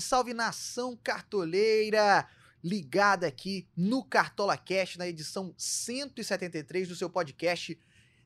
Salve, salve nação cartoleira! Ligada aqui no Cartola Cash, na edição 173 do seu podcast,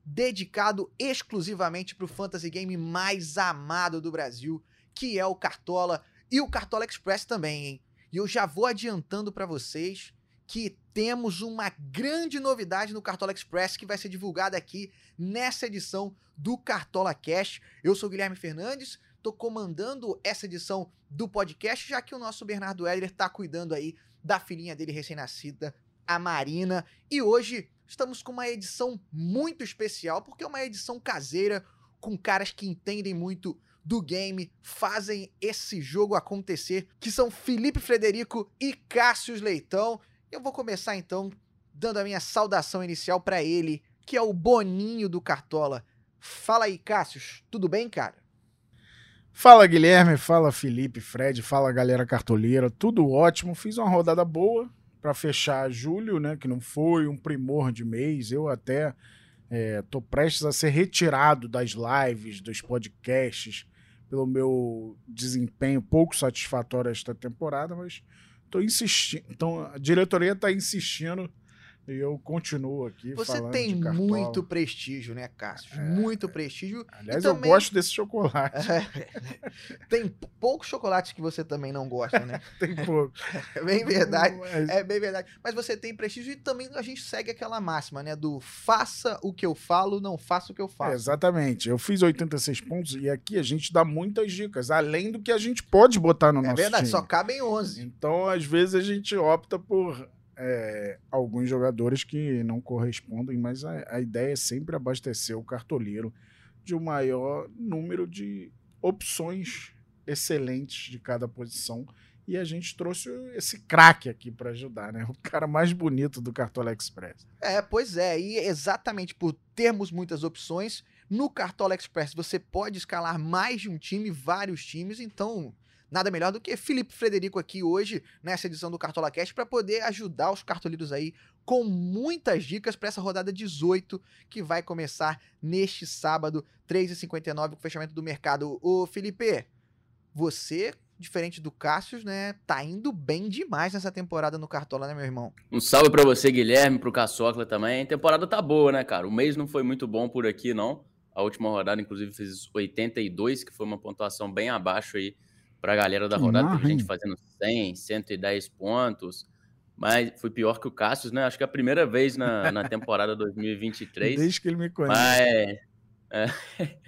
dedicado exclusivamente para o fantasy game mais amado do Brasil, que é o Cartola e o Cartola Express também, hein? E eu já vou adiantando para vocês que temos uma grande novidade no Cartola Express que vai ser divulgada aqui nessa edição do Cartola Cash. Eu sou Guilherme Fernandes, tô comandando essa edição do podcast, já que o nosso Bernardo Heller tá cuidando aí da filhinha dele recém-nascida, a Marina. E hoje estamos com uma edição muito especial, porque é uma edição caseira, com caras que entendem muito do game, fazem esse jogo acontecer, que são Felipe Frederico e Cássio Leitão. Eu vou começar então dando a minha saudação inicial para ele, que é o Boninho do Cartola. Fala aí, Cássio, tudo bem, cara? Fala Guilherme, fala Felipe, Fred, fala galera cartoleira, tudo ótimo. Fiz uma rodada boa para fechar julho, né? Que não foi um primor de mês. Eu até é, tô prestes a ser retirado das lives, dos podcasts, pelo meu desempenho pouco satisfatório esta temporada, mas tô insistindo. Então a diretoria está insistindo e eu continuo aqui Você tem muito prestígio, né, Cássio? É, muito prestígio. Aliás, também- eu gosto desse chocolate. tem p- poucos chocolates que você também não gosta, né? Tem pouco. É bem verdade. Mas- É bem verdade. Mas você tem prestígio e também a gente segue aquela máxima, né? Do faça o que eu falo, não faça o que eu É, faço. exatamente. Eu fiz 86 pontos e aqui a gente dá muitas dicas, além do que a gente pode botar no É, nosso verdade, time. só cabem 11. Então, às vezes, a gente opta por é, alguns jogadores que não correspondem, mas a, a ideia é sempre abastecer o cartoleiro de um maior número de opções excelentes de cada posição. E a gente trouxe esse craque aqui para ajudar, né? O cara mais bonito do Cartola Express. É, pois é. E exatamente por termos muitas opções, no Cartola Express você pode escalar mais de um time, vários times. Então, nada melhor do que Felipe Frederico aqui hoje, nessa edição do Cartola Cash, para poder ajudar os cartoleiros aí com muitas dicas para essa rodada 18 que vai começar neste sábado, 3h59, com o fechamento do mercado. Ô, Felipe, você, diferente do Cássio, né, tá indo bem demais nessa temporada no Cartola, né, meu irmão? Um salve pra você, Guilherme, pro Caçocla também. A temporada tá boa, né, cara? O mês não foi muito bom por aqui, não. A última rodada, inclusive, fez 82, que foi uma pontuação bem abaixo aí pra galera da rodada. Teve gente fazendo 100, 110 pontos. Mas foi pior que o Cassius, né? Acho que é a primeira vez na, na temporada 2023. Desde que ele me conhece. Mas é,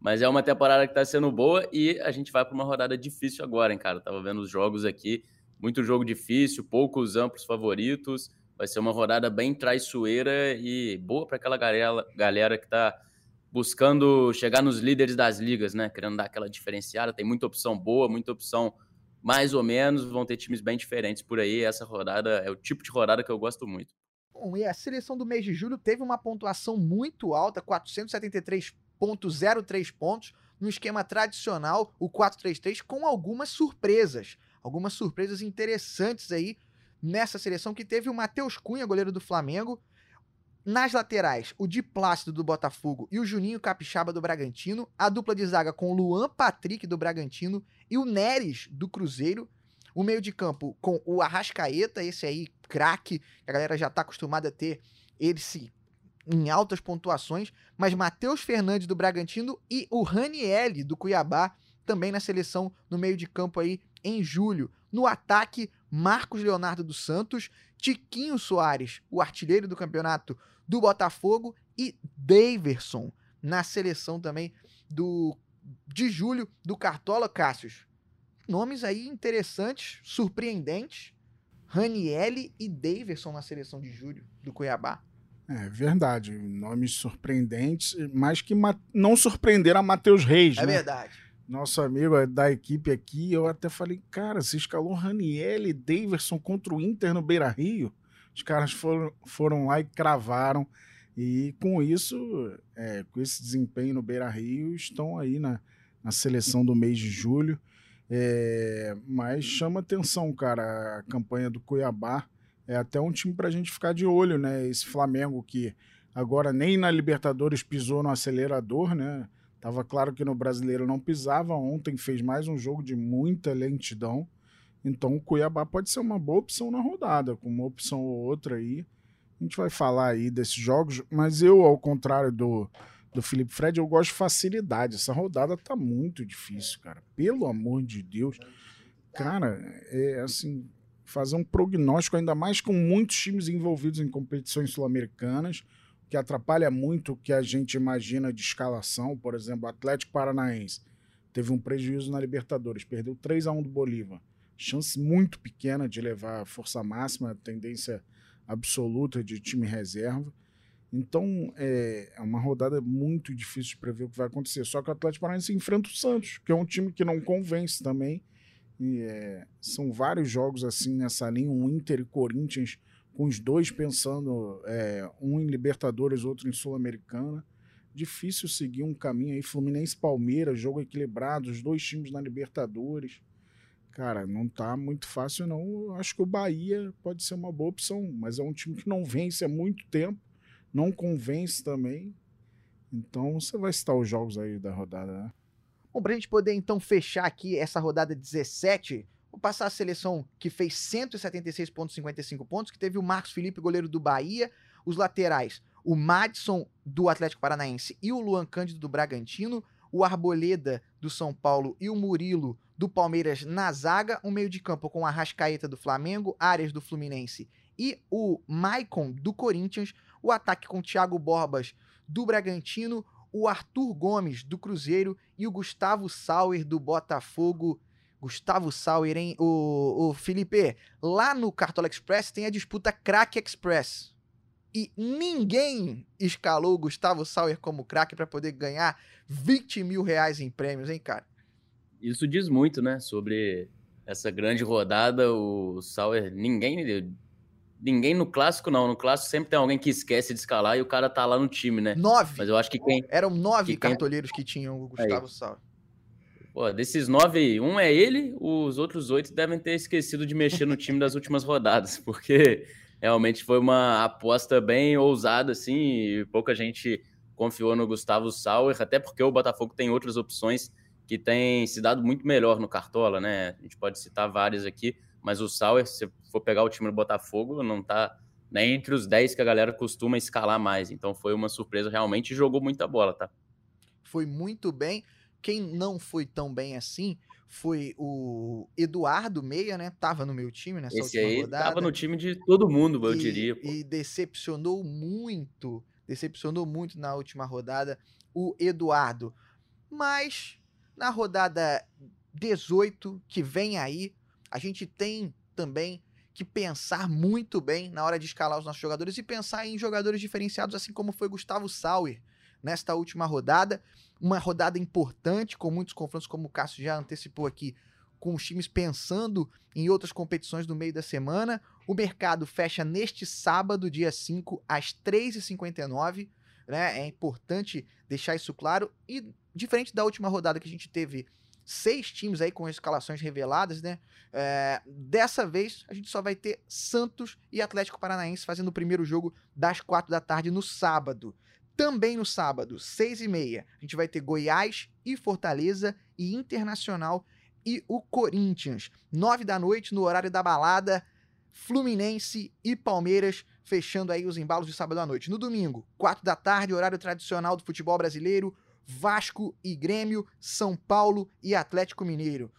mas é uma temporada que tá sendo boa e a gente vai para uma rodada difícil agora, hein, cara? Eu tava vendo os jogos aqui, muito jogo difícil, poucos amplos favoritos. Vai ser uma rodada bem traiçoeira e boa para aquela galera, galera que tá buscando chegar nos líderes das ligas, né? Querendo dar aquela diferenciada. Tem muita opção boa, muita opção mais ou menos. Vão ter times bem diferentes por aí. Essa rodada é o tipo de rodada que eu gosto muito. Bom, e a seleção do mês de julho teve uma pontuação muito alta, 473,03 pontos, no esquema tradicional, o 4-3-3, com algumas surpresas. Algumas surpresas interessantes aí nessa seleção que teve o Matheus Cunha, goleiro do Flamengo. Nas laterais, o Di Plácido do Botafogo e o Juninho Capixaba do Bragantino. A dupla de zaga com o Luan Patrick do Bragantino e o Neres do Cruzeiro. O meio de campo com o Arrascaeta, esse aí, craque, a galera já tá acostumada a ter esse em altas pontuações, mas Matheus Fernandes do Bragantino e o Ranielli do Cuiabá também na seleção no meio de campo aí em julho. No ataque, Marcos Leonardo dos Santos, Tiquinho Soares, o artilheiro do campeonato do Botafogo e Daverson na seleção também do de julho do Cartola Cássius. Nomes aí interessantes, surpreendentes. Ranielli e Daverson na seleção de julho do Cuiabá. É verdade. Nomes surpreendentes, mas que não surpreenderam a Matheus Reis, É né? verdade. Nosso amigo da equipe aqui, eu até falei, cara, você escalou Raniel e Daverson contra o Inter no Beira Rio. Os caras foram, foram lá e cravaram. E com isso, é, com esse desempenho no Beira Rio, estão aí na, na seleção do mês de julho. É, mas chama atenção, cara, a campanha do Cuiabá. É até um time pra gente ficar de olho, né? Esse Flamengo que agora nem na Libertadores pisou no acelerador, né? Tava claro que no brasileiro não pisava. Ontem fez mais um jogo de muita lentidão. Então o Cuiabá pode ser uma boa opção na rodada, com uma opção ou outra aí. A gente vai falar aí desses jogos, mas eu, ao contrário do, do Felipe Fred, eu gosto de facilidade. Essa rodada tá muito difícil, cara. Pelo amor de Deus. Cara, é assim, fazer um prognóstico, ainda mais com muitos times envolvidos em competições sul-americanas, que atrapalha muito o que a gente imagina de escalação. Por exemplo, o Atlético Paranaense teve um prejuízo na Libertadores, perdeu 3 a 1 do Bolívar. Chance muito pequena de levar força máxima, tendência absoluta de time reserva. Então é, é uma rodada muito difícil de prever o que vai acontecer. Só que o Atlético Paranaense enfrenta o Santos, que é um time que não convence também. E, é, são vários jogos assim nessa linha, um Inter e Corinthians, com os dois pensando, é, um em Libertadores, outro em Sul-Americana. Difícil seguir um caminho aí. Fluminense Palmeiras, jogo equilibrado, os dois times na Libertadores. Cara, não tá muito fácil, não. Acho que o Bahia pode ser uma boa opção, mas é um time que não vence há muito tempo, não convence também. Então você vai citar os jogos aí da rodada, né? Bom, pra gente poder então fechar aqui essa rodada 17, vou passar a seleção que fez 176,55 pontos, que teve o Marcos Felipe, goleiro do Bahia, os laterais, o Madison do Atlético Paranaense e o Luan Cândido do Bragantino, o Arboleda do São Paulo e o Murilo do Palmeiras na zaga, um meio de campo com a Rascaeta do Flamengo, Arias do Fluminense e o Maicon do Corinthians, o ataque com Thiago Borbas do Bragantino, o Arthur Gomes do Cruzeiro e o Gustavo Sauer do Botafogo. Gustavo Sauer, hein? O, o Felipe, lá no Cartola Express tem a disputa Crack Express. E ninguém escalou o Gustavo Sauer como craque para poder ganhar 20 mil reais em prêmios, hein, cara? Isso diz muito, né? Sobre essa grande rodada. O Sauer, ninguém. Ninguém no clássico, não. No clássico sempre tem alguém que esquece de escalar e o cara tá lá no time, né? Nove. Mas eu acho que quem. Eram nove que cartoleiros quem... que tinham o Gustavo Aí. Sauer. Pô, desses nove, um é ele, os outros oito devem ter esquecido de mexer no time das últimas rodadas, porque realmente foi uma aposta bem ousada, assim, e pouca gente confiou no Gustavo Sauer, até porque o Botafogo tem outras opções que têm se dado muito melhor no Cartola, né? A gente pode citar várias aqui, mas o Sauer, se for pegar o time do Botafogo, não tá nem entre os 10 que a galera costuma escalar mais. Então foi uma surpresa realmente e jogou muita bola, tá? Foi muito bem. Quem não foi tão bem assim foi o Eduardo Meia, né? Tava no meu time nessa Esse última aí rodada. Tava no time de todo mundo, eu e, diria. Pô. E decepcionou muito, decepcionou muito na última rodada o Eduardo. Mas na rodada 18 que vem aí, a gente tem também que pensar muito bem na hora de escalar os nossos jogadores e pensar em jogadores diferenciados, assim como foi Gustavo Sauer nesta última rodada. Uma rodada importante, com muitos confrontos, como o Cássio já antecipou aqui, com os times pensando em outras competições no meio da semana. O mercado fecha neste sábado, dia 5, às 3h59. Né? É importante deixar isso claro. E diferente da última rodada que a gente teve seis times aí com escalações reveladas, né? É, dessa vez a gente só vai ter Santos e Atlético Paranaense fazendo o primeiro jogo das quatro da tarde no sábado. Também no sábado, seis e meia, a gente vai ter Goiás e Fortaleza e Internacional e o Corinthians. Nove da noite, no horário da balada, Fluminense e Palmeiras fechando aí os embalos de sábado à noite. No domingo, quatro da tarde, horário tradicional do futebol brasileiro, Vasco e Grêmio, São Paulo e Atlético Mineiro.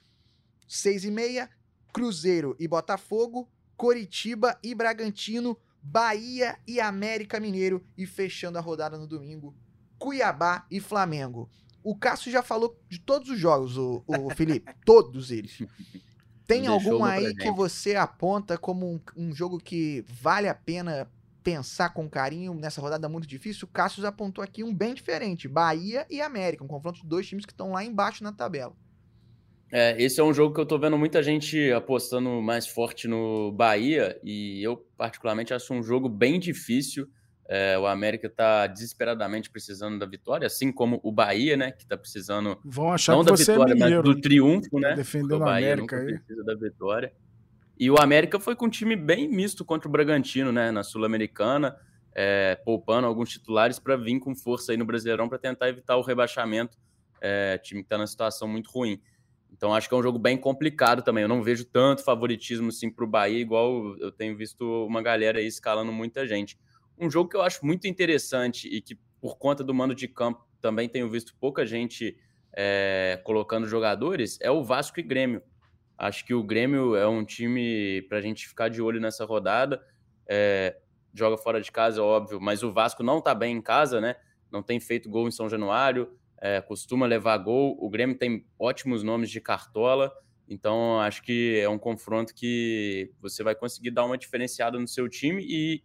Seis e meia, Cruzeiro e Botafogo, Coritiba e Bragantino, Bahia e América Mineiro. E fechando a rodada no domingo, Cuiabá e Flamengo. O Cássio já falou de todos os jogos, o, o Felipe. todos eles. Tem algum aí que você aponta como um, um, jogo que vale a pena pensar com carinho nessa rodada muito difícil? O Cássio apontou aqui um bem diferente: Bahia e América, um confronto de dois times que estão lá embaixo na tabela. É, esse é um jogo que eu tô vendo muita gente apostando mais forte no Bahia e eu, particularmente, acho um jogo bem difícil. É, o América está desesperadamente precisando da vitória, assim como o Bahia, né? Que está precisando Vão achar não da você vitória, é mineiro, mas do triunfo, né? Defendendo o Bahia América nunca aí. precisa da vitória. E o América foi com um time bem misto contra o Bragantino, né? Na Sul-Americana, é, poupando alguns titulares para vir com força aí no Brasileirão para tentar evitar o rebaixamento é, time que está numa situação muito ruim. Então acho que é um jogo bem complicado também. Eu não vejo tanto favoritismo assim para o Bahia, igual eu tenho visto uma galera aí escalando muita gente. Um jogo que eu acho muito interessante e que, por conta do mando de campo, também tenho visto pouca gente é, colocando jogadores, é o Vasco e Grêmio. Acho que o Grêmio é um time para a gente ficar de olho nessa rodada. É, joga fora de casa, é óbvio, mas o Vasco não está bem em casa, né? Não tem feito gol em São Januário, é, costuma levar gol. O Grêmio tem ótimos nomes de cartola, então acho que é um confronto que você vai conseguir dar uma diferenciada no seu time e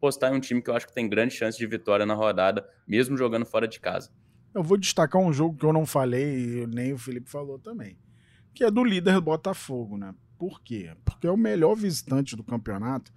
postar em um time que eu acho que tem grande chance de vitória na rodada, mesmo jogando fora de casa. Eu vou destacar um jogo que eu não falei, e nem o Felipe falou também, que é do líder Botafogo, né? Por quê? Porque é o melhor visitante do campeonato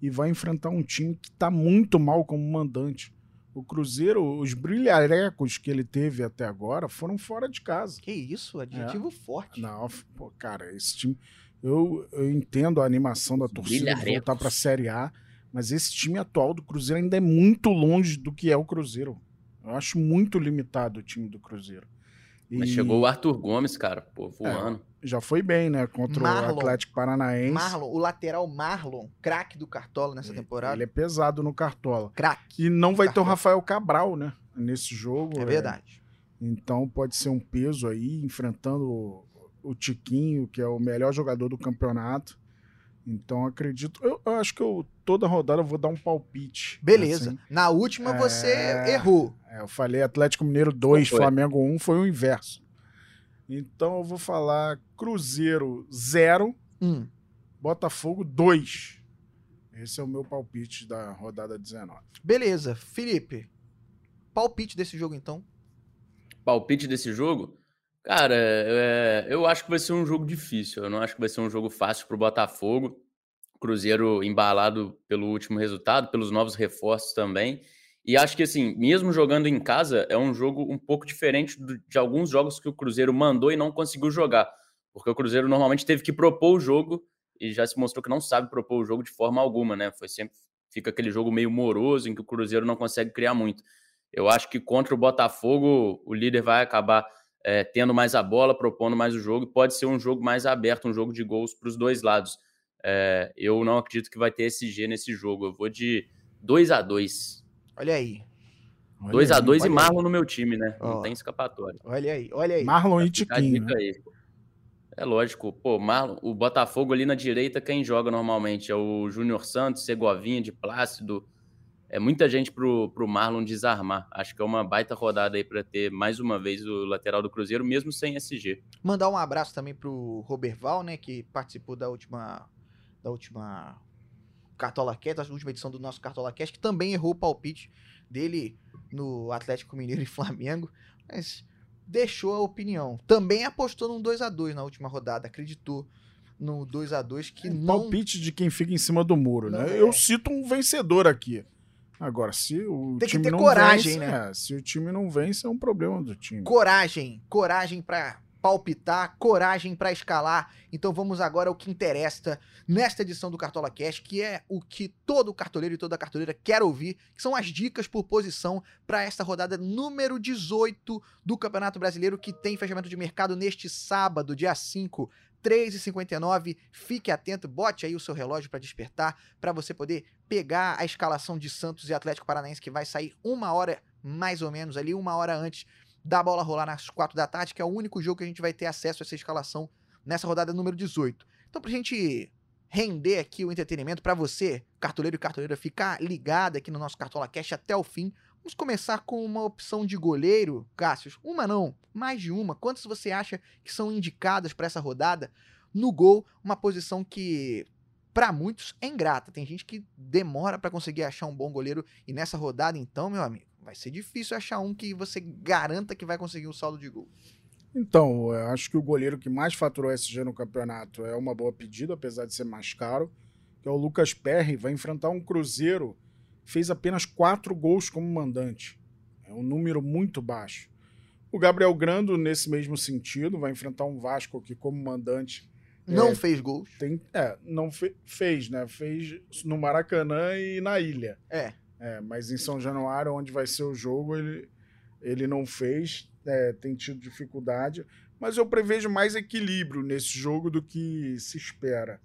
e vai enfrentar um time que está muito mal como mandante. O Cruzeiro, os brilharecos que ele teve até agora foram fora de casa. Que isso, adjetivo é. forte. Não, pô, cara, esse time. Eu, eu entendo a animação da torcida de voltar para a Série A, mas esse time atual do Cruzeiro ainda é muito longe do que é o Cruzeiro. Eu acho muito limitado o time do Cruzeiro. Mas chegou o Arthur Gomes, cara, pô, voando. É, já foi bem, né? Contra Marlon, o Atlético Paranaense. Marlon, o lateral Marlon, craque do Cartola nessa ele, temporada. Ele é pesado no Cartola. Craque. E não vai Cartola. ter o Rafael Cabral, né? Nesse jogo. É, é verdade. Então pode ser um peso aí, enfrentando o Tiquinho, que é o melhor jogador do campeonato. Então acredito. Eu, eu, acho que eu toda rodada eu vou dar um palpite. Beleza. Assim. Na última é... você errou. É, eu falei Atlético Mineiro 2, Flamengo 1, um, foi o inverso. Então eu vou falar Cruzeiro 0, hum. Botafogo 2. Esse é o meu palpite da rodada 19. Beleza. Felipe, palpite desse jogo então? Palpite desse jogo? Cara, é, eu acho que vai ser um jogo difícil. Eu não acho que vai ser um jogo fácil para o Botafogo. Cruzeiro embalado pelo último resultado, pelos novos reforços também. E acho que, assim, mesmo jogando em casa, é um jogo um pouco diferente de alguns jogos que o Cruzeiro mandou e não conseguiu jogar. Porque o Cruzeiro normalmente teve que propor o jogo e já se mostrou que não sabe propor o jogo de forma alguma, né? Foi sempre fica aquele jogo meio moroso em que o Cruzeiro não consegue criar muito. Eu acho que contra o Botafogo, o líder vai acabar é, tendo mais a bola, propondo mais o jogo, e pode ser um jogo mais aberto, um jogo de gols para os dois lados. É, eu não acredito que vai ter SG nesse jogo. Eu vou de 2 a 2 Olha aí. 2 a 2 e Marlon aí. no meu time, né? Oh. Não tem escapatória. Olha aí, olha aí. Marlon e Tiquinho. Né? É lógico, pô, Marlon, o Botafogo ali na direita, quem joga normalmente é o Júnior Santos, Segovinha de Plácido, é muita gente pro, pro Marlon desarmar. Acho que é uma baita rodada aí para ter mais uma vez o lateral do Cruzeiro, mesmo sem SG. Mandar um abraço também pro Roberval, né, que participou da última da última Cartola Cast, da última edição do nosso Cartola Cast, que também errou o palpite dele no Atlético Mineiro e Flamengo, mas deixou a opinião. Também apostou num 2 a 2 na última rodada, acreditou no 2 a 2 que é, não palpite de quem fica em cima do muro, né? É. Eu cito um vencedor aqui. Agora, se o Tem time que ter não coragem, vence, né? É, se o time não vence, é um problema do time. Coragem, coragem para palpitar, coragem para escalar. Então vamos agora ao que interessa nesta edição do Cartola Cash, que é o que todo cartoleiro e toda cartoleira quer ouvir, que são as dicas por posição para esta rodada número 18 do Campeonato Brasileiro, que tem fechamento de mercado neste sábado, dia 5 3h59. Fique atento, bote aí o seu relógio para despertar, para você poder pegar a escalação de Santos e Atlético Paranaense, que vai sair uma hora, mais ou menos, ali, uma hora antes da bola rolar nas quatro da tarde, que é o único jogo que a gente vai ter acesso a essa escalação nessa rodada número 18. Então, pra gente render aqui o entretenimento para você, cartoleiro e cartoleira, ficar ligado aqui no nosso Cartola Cash até o fim. Vamos começar com uma opção de goleiro, Cássio. Uma não, mais de uma. Quantas você acha que são indicadas para essa rodada? No gol, uma posição que para muitos é ingrata. Tem gente que demora para conseguir achar um bom goleiro e nessa rodada então, meu amigo, vai ser difícil achar um que você garanta que vai conseguir um saldo de gol. Então, eu acho que o goleiro que mais faturou SG no campeonato é uma boa pedida, apesar de ser mais caro, que é o Lucas Perry, vai enfrentar um Cruzeiro fez apenas quatro gols como mandante. É um número muito baixo. O Gabriel Grando, nesse mesmo sentido, vai enfrentar um Vasco que, como mandante. Não é, fez gols. Tem, é, não fe, fez, né? Fez no Maracanã e na ilha. É. é. Mas em São Januário, onde vai ser o jogo, ele ele não fez, é, tem tido dificuldade, mas eu prevejo mais equilíbrio nesse jogo do que se espera.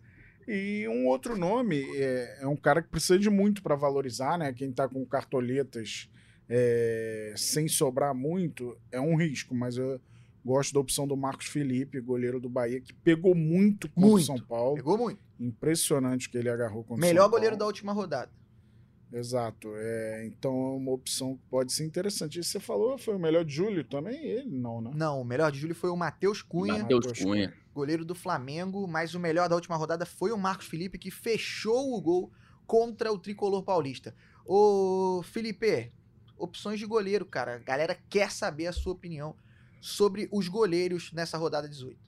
E um outro nome é, é um cara que precisa de muito para valorizar, né? Quem está com cartoletas é, sem sobrar muito é um risco, mas eu gosto da opção do Marcos Felipe, goleiro do Bahia, que pegou muito contra o São Paulo. Pegou muito. Impressionante que ele agarrou contra Melhor São goleiro Paulo. da última rodada. Exato. É, então é uma opção que pode ser interessante. E você falou, foi o melhor de Júlio também? Ele não, né? Não, o melhor de julho foi o Matheus Cunha, Matheus Matheus Cunha. goleiro do Flamengo, mas o melhor da última rodada foi o Marcos Felipe, que fechou o gol contra o tricolor paulista. Ô, Felipe, opções de goleiro, cara. A galera quer saber a sua opinião sobre os goleiros nessa rodada 18.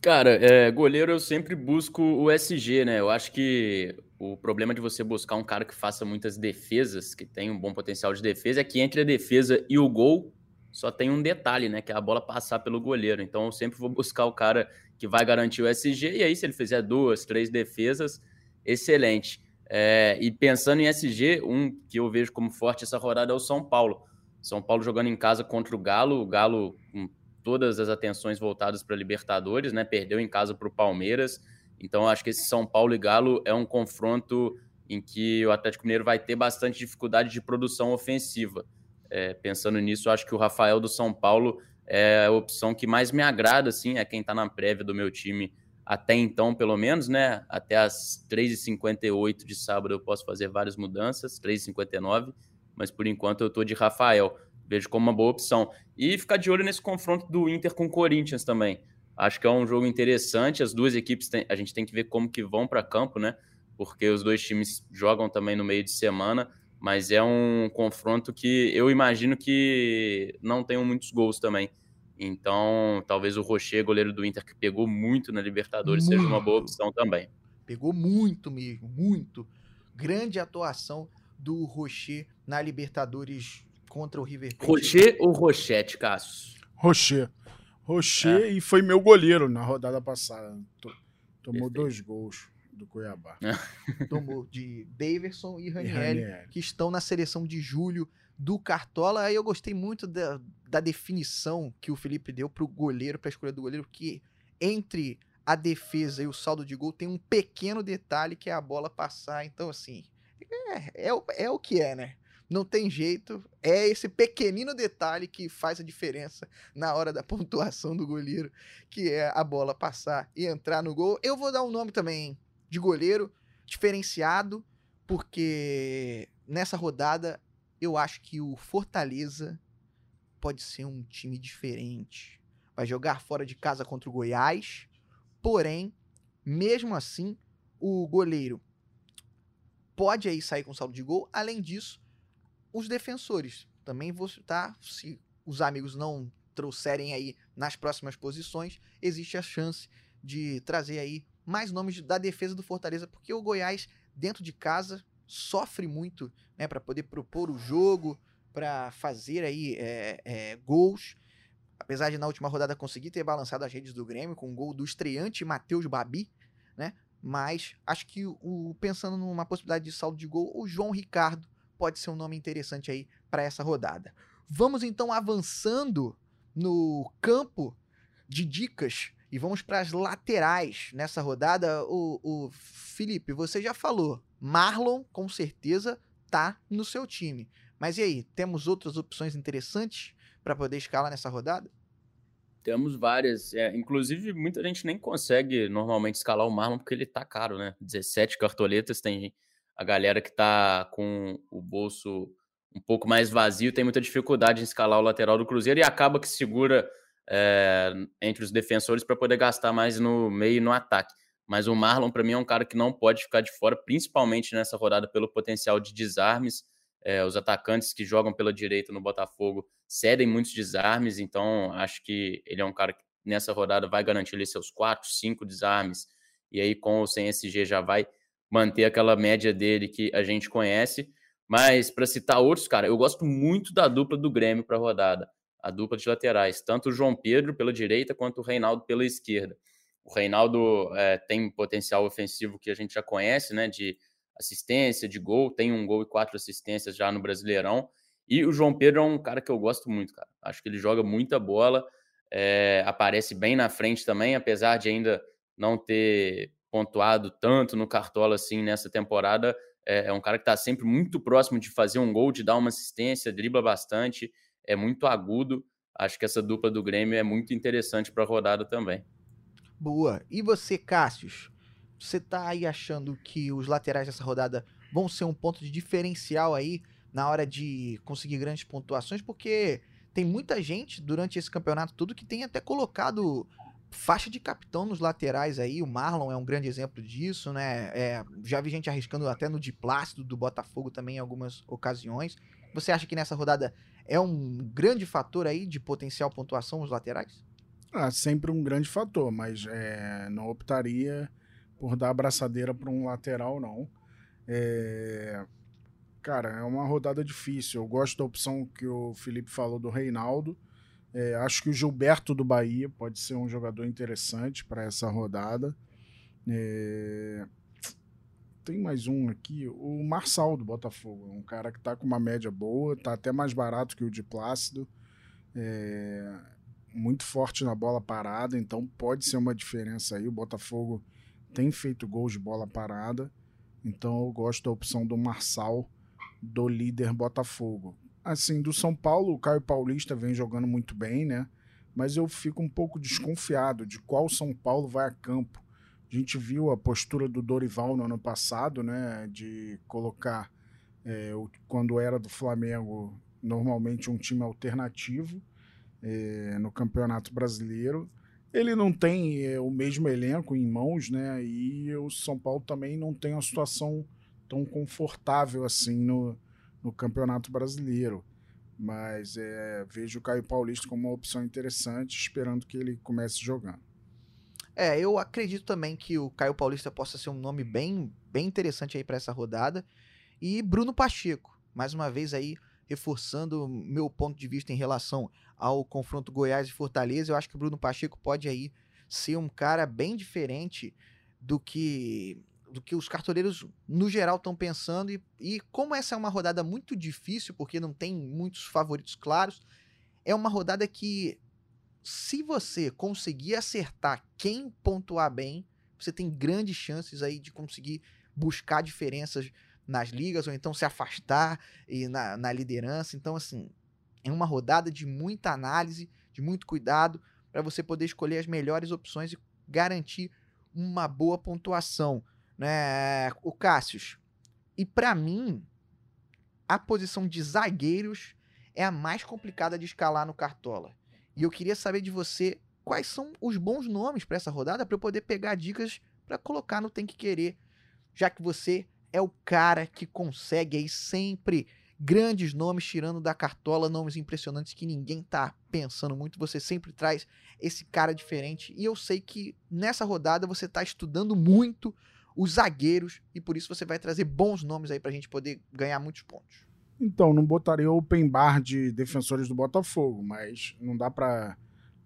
Cara, é, goleiro eu sempre busco o SG, né? Eu acho que o problema de você buscar um cara que faça muitas defesas, que tem um bom potencial de defesa, é que entre a defesa e o gol só tem um detalhe, né? Que é a bola passar pelo goleiro. Então eu sempre vou buscar o cara que vai garantir o SG, e aí se ele fizer duas, três defesas, excelente. É, e pensando em SG, um que eu vejo como forte essa rodada é o São Paulo. São Paulo jogando em casa contra o Galo, o Galo com todas as atenções voltadas para Libertadores, né? Perdeu em casa para o Palmeiras. Então, acho que esse São Paulo e Galo é um confronto em que o Atlético Mineiro vai ter bastante dificuldade de produção ofensiva. É, pensando nisso, acho que o Rafael do São Paulo é a opção que mais me agrada, assim, é quem está na prévia do meu time até então, pelo menos, né? Até as 3h58 de sábado eu posso fazer várias mudanças, 3h59, mas por enquanto eu tô de Rafael. Vejo como uma boa opção. E ficar de olho nesse confronto do Inter com o Corinthians também. Acho que é um jogo interessante. As duas equipes, tem, a gente tem que ver como que vão para campo, né? Porque os dois times jogam também no meio de semana, mas é um confronto que eu imagino que não tenham muitos gols também. Então, talvez o Rocher, goleiro do Inter, que pegou muito na Libertadores, seja uma boa Muito. opção também. Pegou muito mesmo, muito. Grande atuação do Rocher na Libertadores contra o River Plate. Rocher ou Rochete, Cassius? Rocher. Rocher É. e foi meu goleiro na rodada passada. To- Tomou Perfeito. dois gols do Cuiabá. Tomou de Daverson e E Ranieri, Ranieri. que estão na seleção de julho do Cartola. Aí eu gostei muito da, da definição que o Felipe deu pro goleiro, pra escolha do goleiro, que entre a defesa e o saldo de gol tem um pequeno detalhe que é a bola passar. Então, assim, é, é, o- é o que é, né? Não tem jeito. É esse pequenino detalhe que faz a diferença na hora da pontuação do goleiro, que é a bola passar e entrar no gol. Eu vou dar um nome também de goleiro diferenciado, porque nessa rodada eu acho que o Fortaleza pode ser um time diferente. Vai jogar fora de casa contra o Goiás, porém, mesmo assim, o goleiro pode aí sair com saldo de gol. Além disso, os defensores. Também vou citar, se os amigos não trouxerem aí nas próximas posições, existe a chance de trazer aí mais nomes da defesa do Fortaleza, porque o Goiás, dentro de casa, sofre muito né, para poder propor o jogo, para fazer aí é, é, gols. Apesar de na última rodada conseguir ter balançado as redes do Grêmio com o gol do estreante Matheus Babi, né? Mas acho que o pensando numa possibilidade de saldo de gol, o João Ricardo pode ser um nome interessante aí para essa rodada. Vamos então avançando no campo de dicas e vamos para as laterais nessa rodada. O, o Felipe, você já falou, Marlon com certeza tá no seu time. Mas e aí, temos outras opções interessantes para poder escalar nessa rodada? Temos várias. É, inclusive, muita gente nem consegue normalmente escalar o Marlon porque ele tá caro, né? 17 cartoletas, tem a galera que tá com o bolso um pouco mais vazio, tem muita dificuldade em escalar o lateral do Cruzeiro e acaba que segura é, entre os defensores para poder gastar mais no meio e no ataque. Mas o Marlon, para mim, é um cara que não pode ficar de fora, principalmente nessa rodada, pelo potencial de desarmes. É, os atacantes que jogam pela direita no Botafogo cedem muitos desarmes, então acho que ele é um cara que nessa rodada vai garantir ali seus 4, 5 desarmes, e aí com ou sem SG já vai manter aquela média dele que a gente conhece. Mas para citar outros, cara, eu gosto muito da dupla do Grêmio para a rodada, a dupla de laterais, tanto o João Pedro pela direita quanto o Reinaldo pela esquerda. O Reinaldo é, tem potencial ofensivo que a gente já conhece, né, de assistência, de gol, tem um gol e quatro assistências já no Brasileirão. E o João Pedro é um cara que eu gosto muito, cara. Acho que ele joga muita bola, é, aparece bem na frente também, apesar de ainda não ter pontuado tanto no Cartola assim nessa temporada. É, é um cara que está sempre muito próximo de fazer um gol, de dar uma assistência, dribla bastante, é muito agudo. Acho que essa dupla do Grêmio é muito interessante para a rodada também. Boa. E você, Cássius? Você tá aí achando que os laterais dessa rodada vão ser um ponto de diferencial aí na hora de conseguir grandes pontuações? Porque tem muita gente durante esse campeonato tudo que tem até colocado faixa de capitão nos laterais aí. O Marlon é um grande exemplo disso, né? É, já vi gente arriscando até no Diplácido do Botafogo também em algumas ocasiões. Você acha que nessa rodada é um grande fator aí de potencial pontuação os laterais? Ah, sempre um grande fator, mas é, não optaria por dar abraçadeira para um lateral, não. É, cara, é uma rodada difícil. Eu gosto da opção que o Felipe falou do Reinaldo. É, acho que o Gilberto do Bahia pode ser um jogador interessante para essa rodada. É, tem mais um aqui, o Marçal do Botafogo, um cara que está com uma média boa, está até mais barato que o de Plácido. É, muito forte na bola parada, então pode ser uma diferença aí. O Botafogo tem feito gols de bola parada, então eu gosto da opção do Marçal do líder Botafogo. Assim, do São Paulo, o Caio Paulista vem jogando muito bem, né? Mas eu fico um pouco desconfiado de qual São Paulo vai a campo. A gente viu a postura do Dorival no ano passado, né? De colocar, é, quando era do Flamengo, normalmente um time alternativo é, no Campeonato Brasileiro. Ele não tem é, o mesmo elenco em mãos, né? E o São Paulo também não tem uma situação tão confortável assim no, no Campeonato Brasileiro. Mas é, vejo o Caio Paulista como uma opção interessante, esperando que ele comece jogando. É, eu acredito também que o Caio Paulista possa ser um nome bem, bem interessante aí para essa rodada. E Bruno Pacheco, mais uma vez aí reforçando meu ponto de vista em relação ao confronto Goiás e Fortaleza, eu acho que o Bruno Pacheco pode aí ser um cara bem diferente do que do que os cartoleiros no geral estão pensando e, e como essa é uma rodada muito difícil porque não tem muitos favoritos claros, é uma rodada que se você conseguir acertar quem pontuar bem, você tem grandes chances aí de conseguir buscar diferenças nas ligas, ou então se afastar e na, na liderança. Então, assim, é uma rodada de muita análise, de muito cuidado, para você poder escolher as melhores opções e garantir uma boa pontuação. Né? O Cássius. E para mim, a posição de zagueiros é a mais complicada de escalar no Cartola. E eu queria saber de você quais são os bons nomes para essa rodada para eu poder pegar dicas para colocar no Tem que Querer, já que você é o cara que consegue aí sempre grandes nomes tirando da cartola, nomes impressionantes que ninguém tá pensando muito. Você sempre traz esse cara diferente. E eu sei que nessa rodada você tá estudando muito os zagueiros e por isso você vai trazer bons nomes aí pra gente poder ganhar muitos pontos. Então, não botaria open bar de defensores do Botafogo, mas não dá para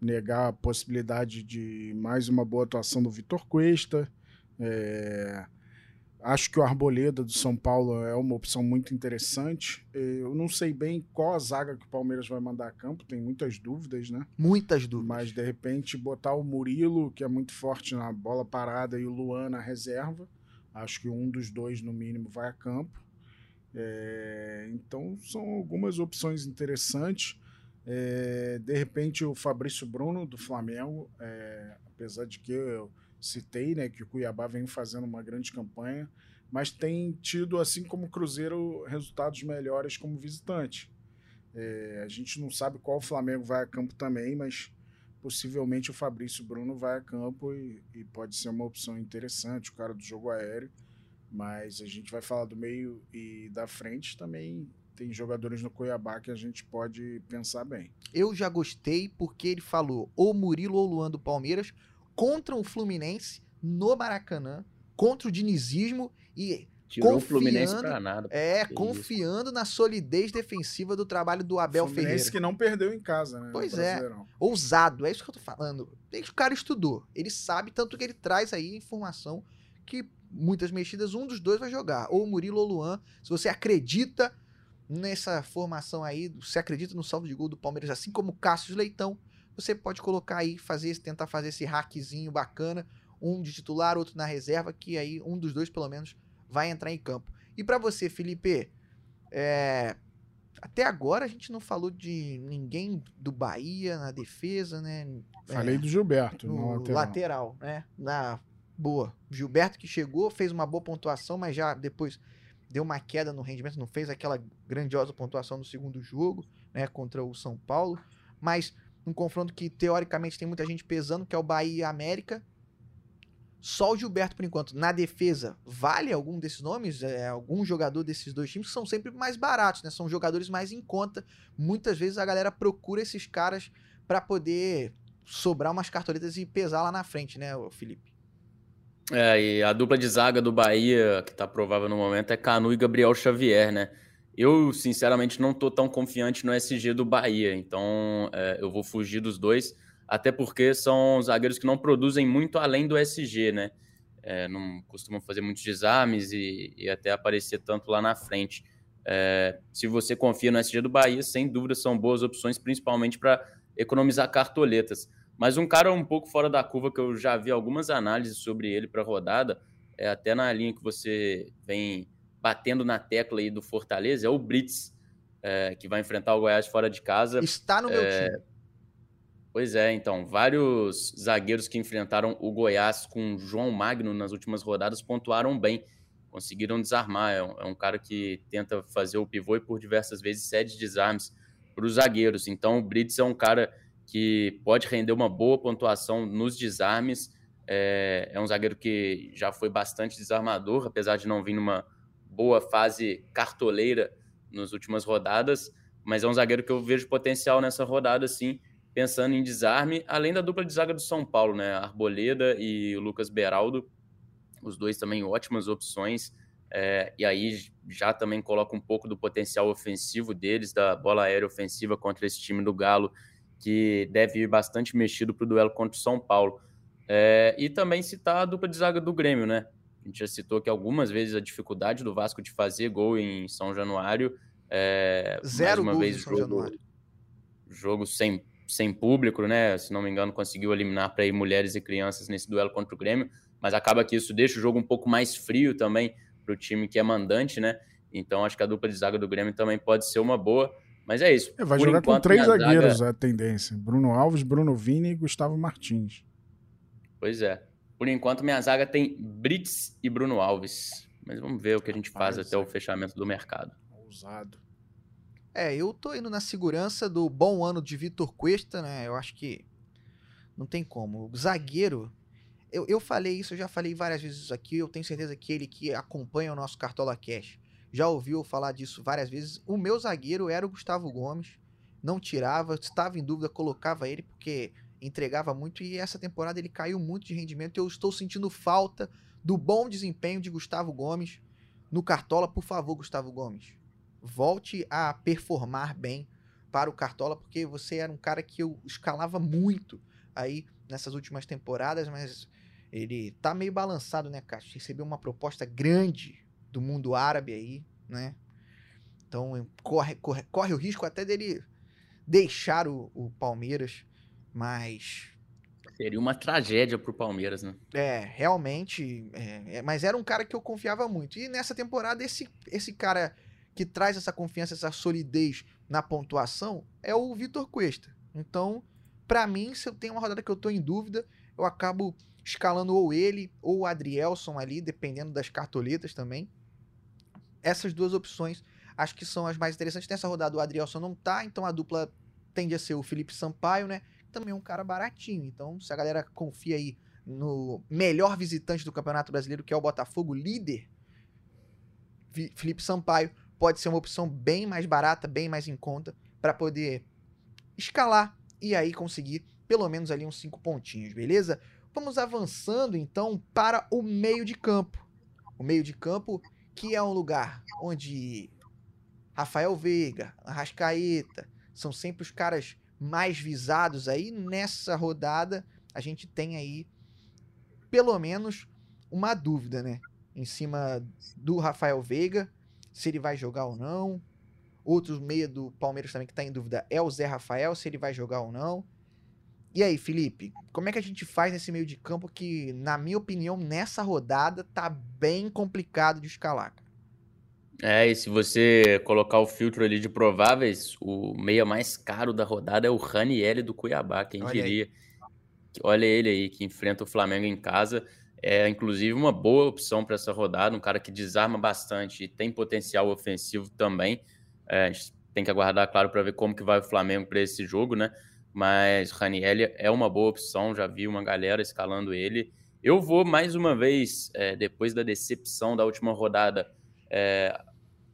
negar a possibilidade de mais uma boa atuação do Vitor Cuesta. É Acho que o Arboleda do São Paulo é uma opção muito interessante. Eu não sei bem qual a zaga que o Palmeiras vai mandar a campo, tem muitas dúvidas, né? Muitas dúvidas. Mas de repente botar o Murilo, que é muito forte na bola parada, e o Luan na reserva. Acho que um dos dois, no mínimo, vai a campo. É... então são algumas opções interessantes. É... de repente o Fabrício Bruno do Flamengo, é... apesar de que eu citei, né, que o Cuiabá vem fazendo uma grande campanha, mas tem tido, assim como o Cruzeiro, resultados melhores como visitante. É, a gente não sabe qual Flamengo vai a campo também, mas possivelmente o Fabrício Bruno vai a campo e, e, pode ser uma opção interessante, o cara do jogo aéreo. Mas a gente vai falar do meio e da frente também. Tem jogadores no Cuiabá que a gente pode pensar bem. Eu já gostei porque ele falou ou Murilo ou Luan do Palmeiras, contra o Fluminense no Maracanã, contra o dinizismo e Tirou o Fluminense pra nada. É, confiando isso. na solidez defensiva do trabalho do Abel Fluminense Ferreira. que não perdeu em casa, né? Pois é. Ousado, é isso que eu tô falando. O cara estudou. Ele sabe, tanto que ele traz aí informação que muitas mexidas, um dos dois vai jogar. Ou o Murilo ou o Luan. Se você acredita nessa formação aí, você acredita no saldo de gol do Palmeiras, assim como o Cássio Leitão, você pode colocar aí, fazer, tentar fazer esse hackzinho bacana, um de titular, outro na reserva, que aí um dos dois pelo menos vai entrar em campo. E para você, Felipe, é, até agora a gente não falou de ninguém do Bahia na defesa, né? Falei é, do Gilberto, no lateral. lateral, né? Na boa. Gilberto que chegou, fez uma boa pontuação, mas já depois deu uma queda no rendimento, não fez aquela grandiosa pontuação no segundo jogo, né, contra o São Paulo, mas um confronto que teoricamente tem muita gente pesando, que é o Bahia América. Só o Gilberto por enquanto. Na defesa, vale algum desses nomes? É, algum jogador desses dois times que são sempre mais baratos, né? São jogadores mais em conta. Muitas vezes a galera procura esses caras para poder sobrar umas cartoletas e pesar lá na frente, né, Felipe? É, e a dupla de zaga do Bahia, que tá provável no momento, é Canu e Gabriel Xavier, né? Eu, sinceramente, não tô tão confiante no SG do Bahia, então é, eu vou fugir dos dois, até porque são zagueiros que não produzem muito além do SG, né? É, não costumam fazer muitos desarmes e, e, até aparecer tanto lá na frente. É, se você confia no SG do Bahia, sem dúvida são boas opções, principalmente para economizar cartoletas. Mas um cara um pouco fora da curva que eu já vi algumas análises sobre ele para rodada, é até na linha que você vem batendo na tecla aí do Fortaleza, é o Brits, é, que vai enfrentar o Goiás fora de casa. Está no meu é... time. Pois é, então, vários zagueiros que enfrentaram o Goiás com João Magno nas últimas rodadas pontuaram bem, conseguiram desarmar. É um, é um cara que tenta fazer o pivô e por diversas vezes cede desarmes para os zagueiros. Então, o Brits é um cara que pode render uma boa pontuação nos desarmes. É, é, um zagueiro que já foi bastante desarmador, apesar de não vir numa boa fase cartoleira nas últimas rodadas, mas é um zagueiro que eu vejo potencial nessa rodada, sim, pensando em desarme, além da dupla de zaga do São Paulo, né? Arboleda e Lucas Beraldo, os dois também ótimas opções. É, e aí já também coloca um pouco do potencial ofensivo deles, da bola aérea ofensiva contra esse time do Galo, que deve ir bastante mexido para o duelo contra o São Paulo. É, e também citar a dupla de zaga do Grêmio, né? A gente já citou que algumas vezes a dificuldade do Vasco de fazer gol em São Januário. É, Zero mais uma vez, em São jogo, Januário. Jogo sem, sem público, né? Se não me engano, conseguiu eliminar para ir mulheres e crianças nesse duelo contra o Grêmio, mas acaba que isso deixa o jogo um pouco mais frio também para o time que é mandante, né? Então acho que a dupla de zaga do Grêmio também pode ser uma boa. Mas é isso. É, vai Por jogar com três zagueiros zaga... a tendência: Bruno Alves, Bruno Vini e Gustavo Martins. Pois é. Por enquanto, minha zaga tem Brits e Bruno Alves. Mas vamos ver o que a gente faz até o fechamento do mercado. Ousado. É, eu tô indo na segurança do bom ano de Vitor Cuesta, né? Eu acho que não tem como. O zagueiro. Eu, eu falei isso, eu já falei várias vezes aqui. Eu tenho certeza que ele que acompanha o nosso Cartola Cash já ouviu falar disso várias vezes. O meu zagueiro era o Gustavo Gomes, não tirava, estava em dúvida, colocava ele porque entregava muito e essa temporada ele caiu muito de rendimento. Eu estou sentindo falta do bom desempenho de Gustavo Gomes no Cartola. Por favor, Gustavo Gomes, volte a performar bem para o Cartola, porque você era um cara que eu escalava muito aí nessas últimas temporadas, mas ele tá meio balançado, né, Cássio? Recebeu uma proposta grande do mundo árabe aí, né? Então corre, corre, corre o risco até dele deixar o, o Palmeiras, mas. Seria uma tragédia pro Palmeiras, né? É, realmente. É, é, mas era um cara que eu confiava muito. E nessa temporada, esse, esse cara que traz essa confiança, essa solidez na pontuação é o Vitor Cuesta. Então, para mim, se eu tenho uma rodada que eu tô em dúvida, eu acabo escalando ou ele ou o Adrielson ali, dependendo das cartoletas também essas duas opções acho que são as mais interessantes. Nessa rodada o Adrielson não tá, então a dupla tende a ser o Felipe Sampaio, né? Também é um cara baratinho. Então, se a galera confia aí no melhor visitante do Campeonato Brasileiro, que é o Botafogo, líder, Felipe Sampaio pode ser uma opção bem mais barata, bem mais em conta, para poder escalar e aí conseguir pelo menos ali uns cinco pontinhos, beleza? Vamos avançando então para o meio de campo. O meio de campo que é um lugar onde Rafael Veiga, Arrascaeta, são sempre os caras mais visados aí. Nessa rodada, a gente tem aí pelo menos uma dúvida, né? Em cima do Rafael Veiga, se ele vai jogar ou não. Outro meia do Palmeiras também que tá em dúvida é o Zé Rafael, se ele vai jogar ou não. E aí, Felipe, como é que a gente faz nesse meio de campo que, na minha opinião, nessa rodada tá bem complicado de escalar? É, e se você colocar o filtro ali de prováveis, o meia mais caro da rodada é o Raniel do Cuiabá, quem Olha diria. Olha ele aí, que enfrenta o Flamengo em casa. É, inclusive, uma boa opção para essa rodada, um cara que desarma bastante e tem potencial ofensivo também. É, a gente tem que aguardar, claro, para ver como que vai o Flamengo para esse jogo, né? Mas Raniel é uma boa opção, já vi uma galera escalando ele. Eu vou mais uma vez, é, depois da decepção da última rodada, é,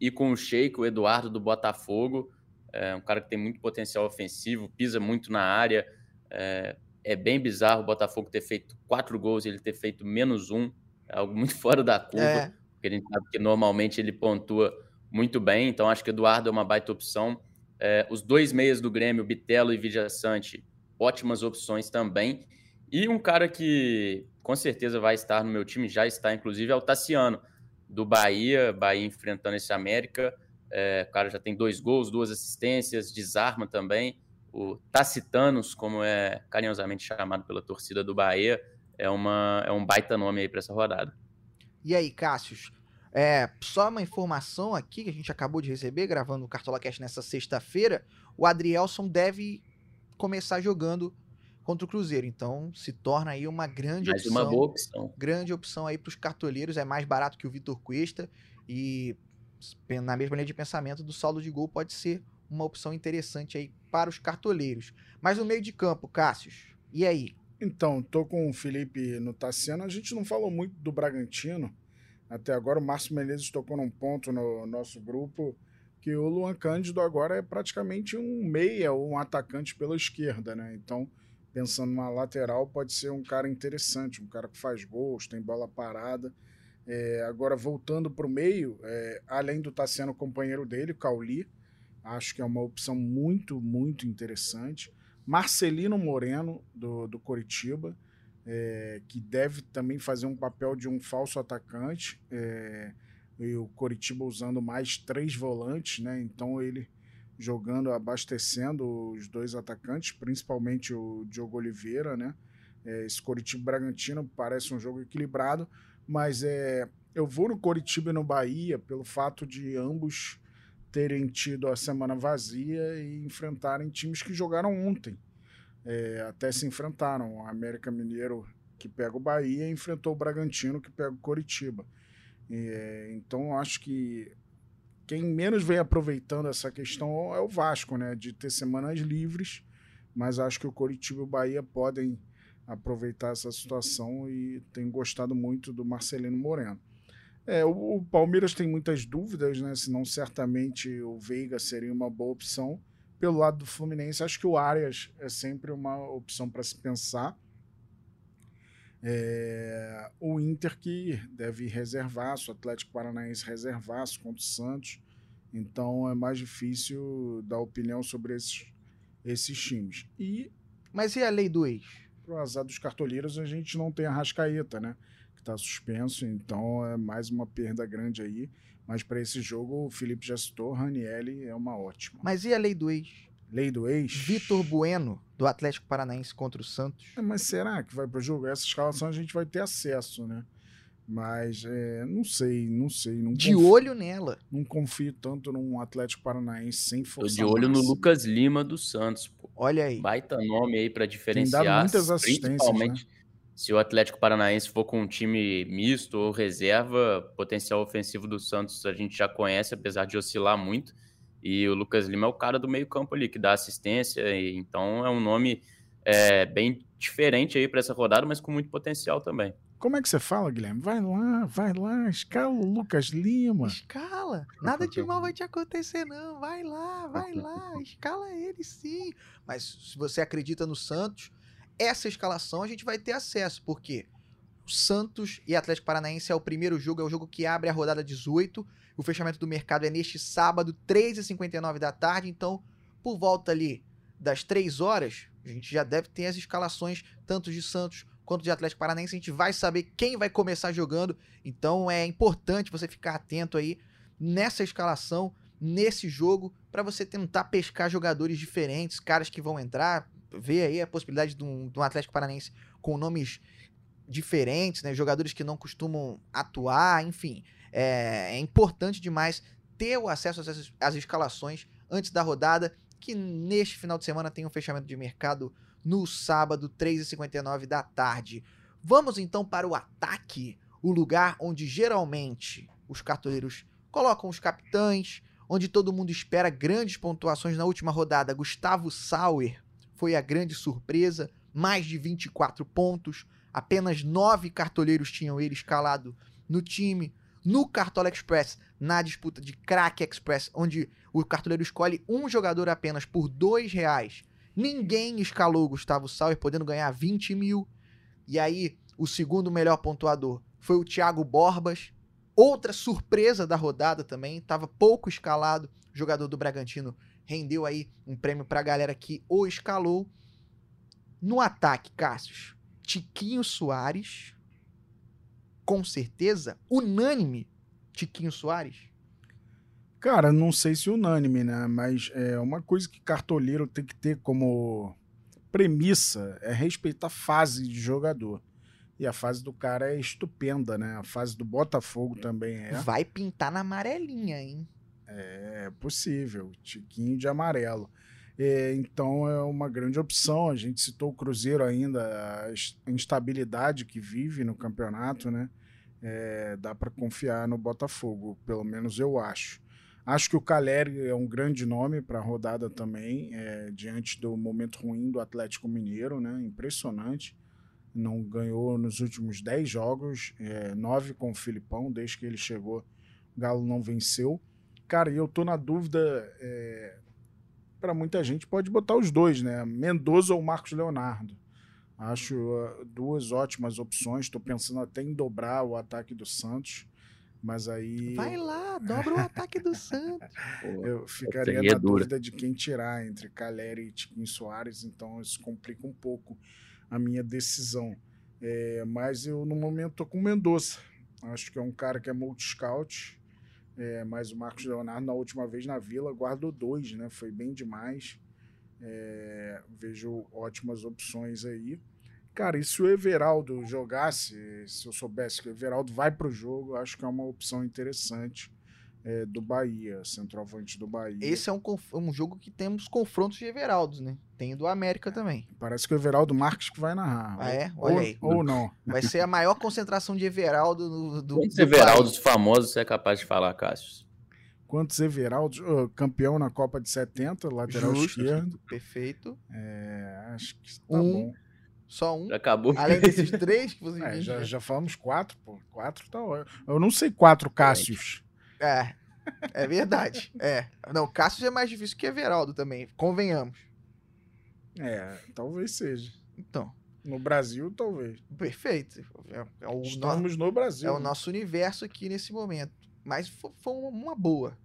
ir com o Sheik, o Eduardo do Botafogo, é um cara que tem muito potencial ofensivo, pisa muito na área. É, é bem bizarro o Botafogo ter feito quatro gols e ele ter feito menos um, é algo muito fora da curva, É. porque a gente sabe que normalmente ele pontua muito bem, então acho que Eduardo é uma baita opção. É, os dois meias do Grêmio, Bitelo e Vidia Sante, ótimas opções também. E um cara que com certeza vai estar no meu time, já está inclusive, é o Tassiano, do Bahia, Bahia enfrentando esse América. É, o cara já tem dois gols, duas assistências, desarma também. O Tacitanos, como é carinhosamente chamado pela torcida do Bahia, é, uma, é um baita nome aí para essa rodada. E aí, Cássius? É, só uma informação aqui que a gente acabou de receber, gravando o Cartola Cash nessa sexta-feira. O Adrielson deve começar jogando contra o Cruzeiro. Então, se torna aí uma grande Mais opção. uma boa opção. grande opção aí para os cartoleiros. É mais barato que o Vitor Cuesta e na mesma linha de pensamento do saldo de gol pode ser uma opção interessante aí para os cartoleiros. Mas no meio de campo, Cássius, e aí? Então, tô com o Felipe no Tassiano. A gente não falou muito do Bragantino. Até agora, o Márcio Menezes tocou num ponto no nosso grupo que o Luan Cândido agora é praticamente um meia ou um atacante pela esquerda, né? Então, pensando numa lateral, pode ser um cara interessante, um cara que faz gols, tem bola parada. É, agora, voltando para o meio, é, além do Tassiano, companheiro dele, Cauli, acho que é uma opção muito, muito interessante. Marcelino Moreno, do, do Coritiba, é, que deve também fazer um papel de um falso atacante. É, e o Coritiba usando mais três volantes, né? Então ele jogando, abastecendo os dois atacantes, principalmente o Diogo Oliveira, né? É, esse Coritiba Bragantino parece um jogo equilibrado, mas é, eu vou no Coritiba e no Bahia pelo fato de ambos terem tido a semana vazia e enfrentarem times que jogaram ontem. É, até se enfrentaram. O América Mineiro, que pega o Bahia, enfrentou o Bragantino, que pega o Coritiba. É, então, acho que quem menos vem aproveitando essa questão é o Vasco, né? De ter semanas livres, mas acho que o Coritiba e o Bahia podem aproveitar essa situação e tenho gostado muito do Marcelino Moreno. É, o, o, Palmeiras tem muitas dúvidas, né? Senão certamente o Veiga seria uma boa opção. Pelo lado do Fluminense, acho que o Arias é sempre uma opção para se pensar. É, o Inter que deve reservar, o Atlético Paranaense reservasse contra o Santos. Então é mais difícil dar opinião sobre esses, esses times. E. Mas e a lei do ex? Pro azar dos cartoleiros, a gente não tem a Rascaeta, né? Que tá suspenso, então é mais uma perda grande aí. Mas para esse jogo, o Felipe já citou, Ranielli é uma ótima. Mas e a lei do ex? Lei do ex? Vitor Bueno, do Atlético Paranaense contra o Santos. É, mas será que vai pro jogo? Essa escalação a gente vai ter acesso, né? Mas é, não sei, não sei. Não de confio, olho nela. Não confio tanto num Atlético Paranaense sem Tô força de olho no máxima. Lucas Lima do Santos, pô. Olha aí. Baita nome aí para Tem diferenciar. dado muitas assistências, né? principalmente se o Atlético Paranaense for com um time misto ou reserva, potencial ofensivo do Santos a gente já conhece, apesar de oscilar muito. E o Lucas Lima é o cara do meio-campo ali, que dá assistência. E, então é um nome é, bem diferente aí para essa rodada, mas com muito potencial também. Como é que você fala, Guilherme? Vai lá, vai lá, escala o Lucas Lima. Escala. Nada de mal vai te acontecer, não. Vai lá, vai lá. Escala ele sim. Mas se você acredita no Santos, essa escalação a gente vai ter acesso, porque Santos e Atlético Paranaense é o primeiro jogo, é o jogo que abre a rodada 18. O fechamento do mercado é neste sábado, 3h59 da tarde. Então, por volta ali das 3 horas, a gente já deve ter as escalações, tanto de Santos quanto de Atlético Paranaense. A gente vai saber quem vai começar jogando. Então, é importante você ficar atento aí nessa escalação nesse jogo para você tentar pescar jogadores diferentes, caras que vão entrar, ver aí a possibilidade de um, de um Atlético Paranaense com nomes diferentes, né? Jogadores que não costumam atuar, enfim. É, é importante demais ter o acesso às, às escalações antes da rodada, que neste final de semana tem um fechamento de mercado no sábado, 3h59 da tarde. Vamos então para o ataque, o lugar onde geralmente os cartoleiros colocam os capitães, onde todo mundo espera grandes pontuações na última rodada. Gustavo Sauer foi a grande surpresa, mais de 24 pontos. Apenas nove cartoleiros tinham ele escalado no time. No Cartola Express, na disputa de Crack Express, onde o cartoleiro escolhe um jogador apenas por dois reais. Ninguém escalou Gustavo Sauer, podendo ganhar 20 mil. E aí, o segundo melhor pontuador foi o Thiago Borbas. Outra surpresa da rodada também, estava pouco escalado. O jogador do Bragantino rendeu aí um prêmio para a galera que o escalou. No ataque, Cássius, Tiquinho Soares, com certeza, unânime, Tiquinho Soares. Cara, não sei se unânime, né? Mas é uma coisa que cartoleiro tem que ter como premissa é respeitar a fase de jogador. E a fase do cara é estupenda, né? A fase do Botafogo também é. Vai pintar na amarelinha, hein? É possível, tiquinho de amarelo. É, então é uma grande opção. A gente citou o Cruzeiro ainda, a instabilidade que vive no campeonato, né? É, dá para confiar no Botafogo, pelo menos eu acho. Acho que o Caleri é um grande nome para a rodada também, é, diante do momento ruim do Atlético Mineiro, né? Impressionante não ganhou nos últimos 10 jogos, é, 9 com o Filipão, desde que ele chegou, o Galo não venceu. Cara, eu tô na dúvida, é, para muita gente pode botar os dois, né? Mendoza ou Marcos Leonardo. Acho uh, duas ótimas opções. Estou pensando até em dobrar o ataque do Santos. Mas aí. Vai lá, dobra o ataque do Santos. eu ficaria na dúvida de quem tirar entre Caleri e Tiquinho Soares, então isso complica um pouco a minha decisão. É, mas eu, no momento, estou com o Mendonça. Acho que é um cara que é multi-scout. É, mas o Marcos Leonardo, na última vez na Vila, guardou dois, né? Foi bem demais. É, vejo ótimas opções aí. Cara, e se o Everaldo jogasse, se eu soubesse que o Everaldo vai para o jogo, acho que é uma opção interessante é, do Bahia, centroavante do Bahia. Esse é um, um jogo que temos confrontos de Everaldos, né? Tem do América também. Parece que o Everaldo Marques que vai narrar. Ah, é? Olha ou, aí. Ou não. Vai ser a maior concentração de Everaldo do, do Quantos do Everaldos país. famosos você é capaz de falar, Cássio? Quantos Everaldos? Oh, campeão na Copa de 70, lateral Justo, esquerdo. Perfeito. É, acho que tá um. bom. Só um. Já acabou. Além desses três que você é, já, já falamos quatro, pô. Quatro tá Eu não sei quatro Cássios. É, é verdade. É. Não, Cássio é mais difícil que Everaldo também, convenhamos. É, talvez seja. Então. No Brasil, talvez. Perfeito. É, é o Estamos no, no Brasil. É o nosso universo aqui nesse momento. Mas foi uma boa.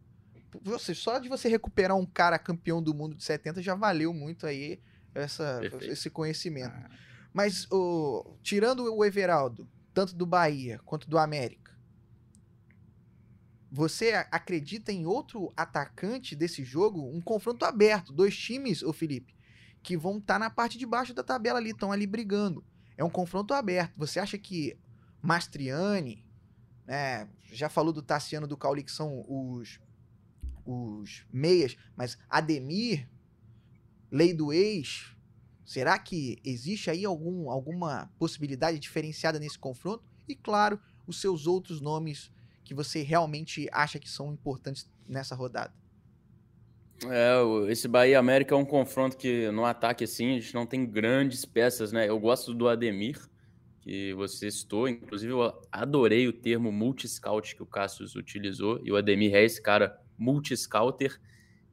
Você, só de você recuperar um cara campeão do mundo de 70 já valeu muito aí essa, esse conhecimento. Ah. Mas, o, tirando o Everaldo, tanto do Bahia quanto do América, você acredita em outro atacante desse jogo? Um confronto aberto. Dois times, ô Felipe, que vão estar tá na parte de baixo da tabela ali, estão ali brigando. É um confronto aberto. Você acha que Mastriani, né, já falou do Tassiano do Cauli, que são os, os meias, mas Ademir, lei do ex, será que existe aí algum, alguma possibilidade diferenciada nesse confronto? E claro, os seus outros nomes que você realmente acha que são importantes nessa rodada? É, esse Bahia América é um confronto que no ataque assim a gente não tem grandes peças, né? Eu gosto do Ademir, que você citou, inclusive eu adorei o termo multi-scout que o Cassius utilizou, e o Ademir é esse cara multi-scouter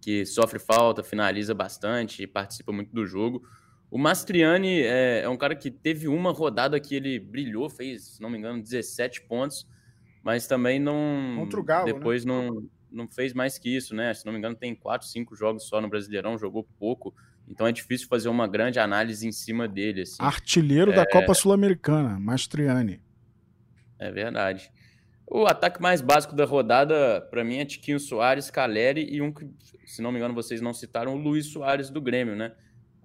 que sofre falta, finaliza bastante e participa muito do jogo. O Mastriani é, é, um cara que teve uma rodada que ele brilhou, fez, se não me engano, 17 pontos, mas também não. Contra o Galo, né? depois né? não, não fez mais que isso, né? Se não me engano, tem quatro, cinco jogos só no Brasileirão, jogou pouco. Então é difícil fazer uma grande análise em cima dele. Assim. Artilheiro é... da Copa Sul-Americana, Mastriani. É verdade. O ataque mais básico da rodada, para mim, é Tiquinho Soares, Caleri e um que, se não me engano, vocês não citaram, o Luiz Soares do Grêmio, né?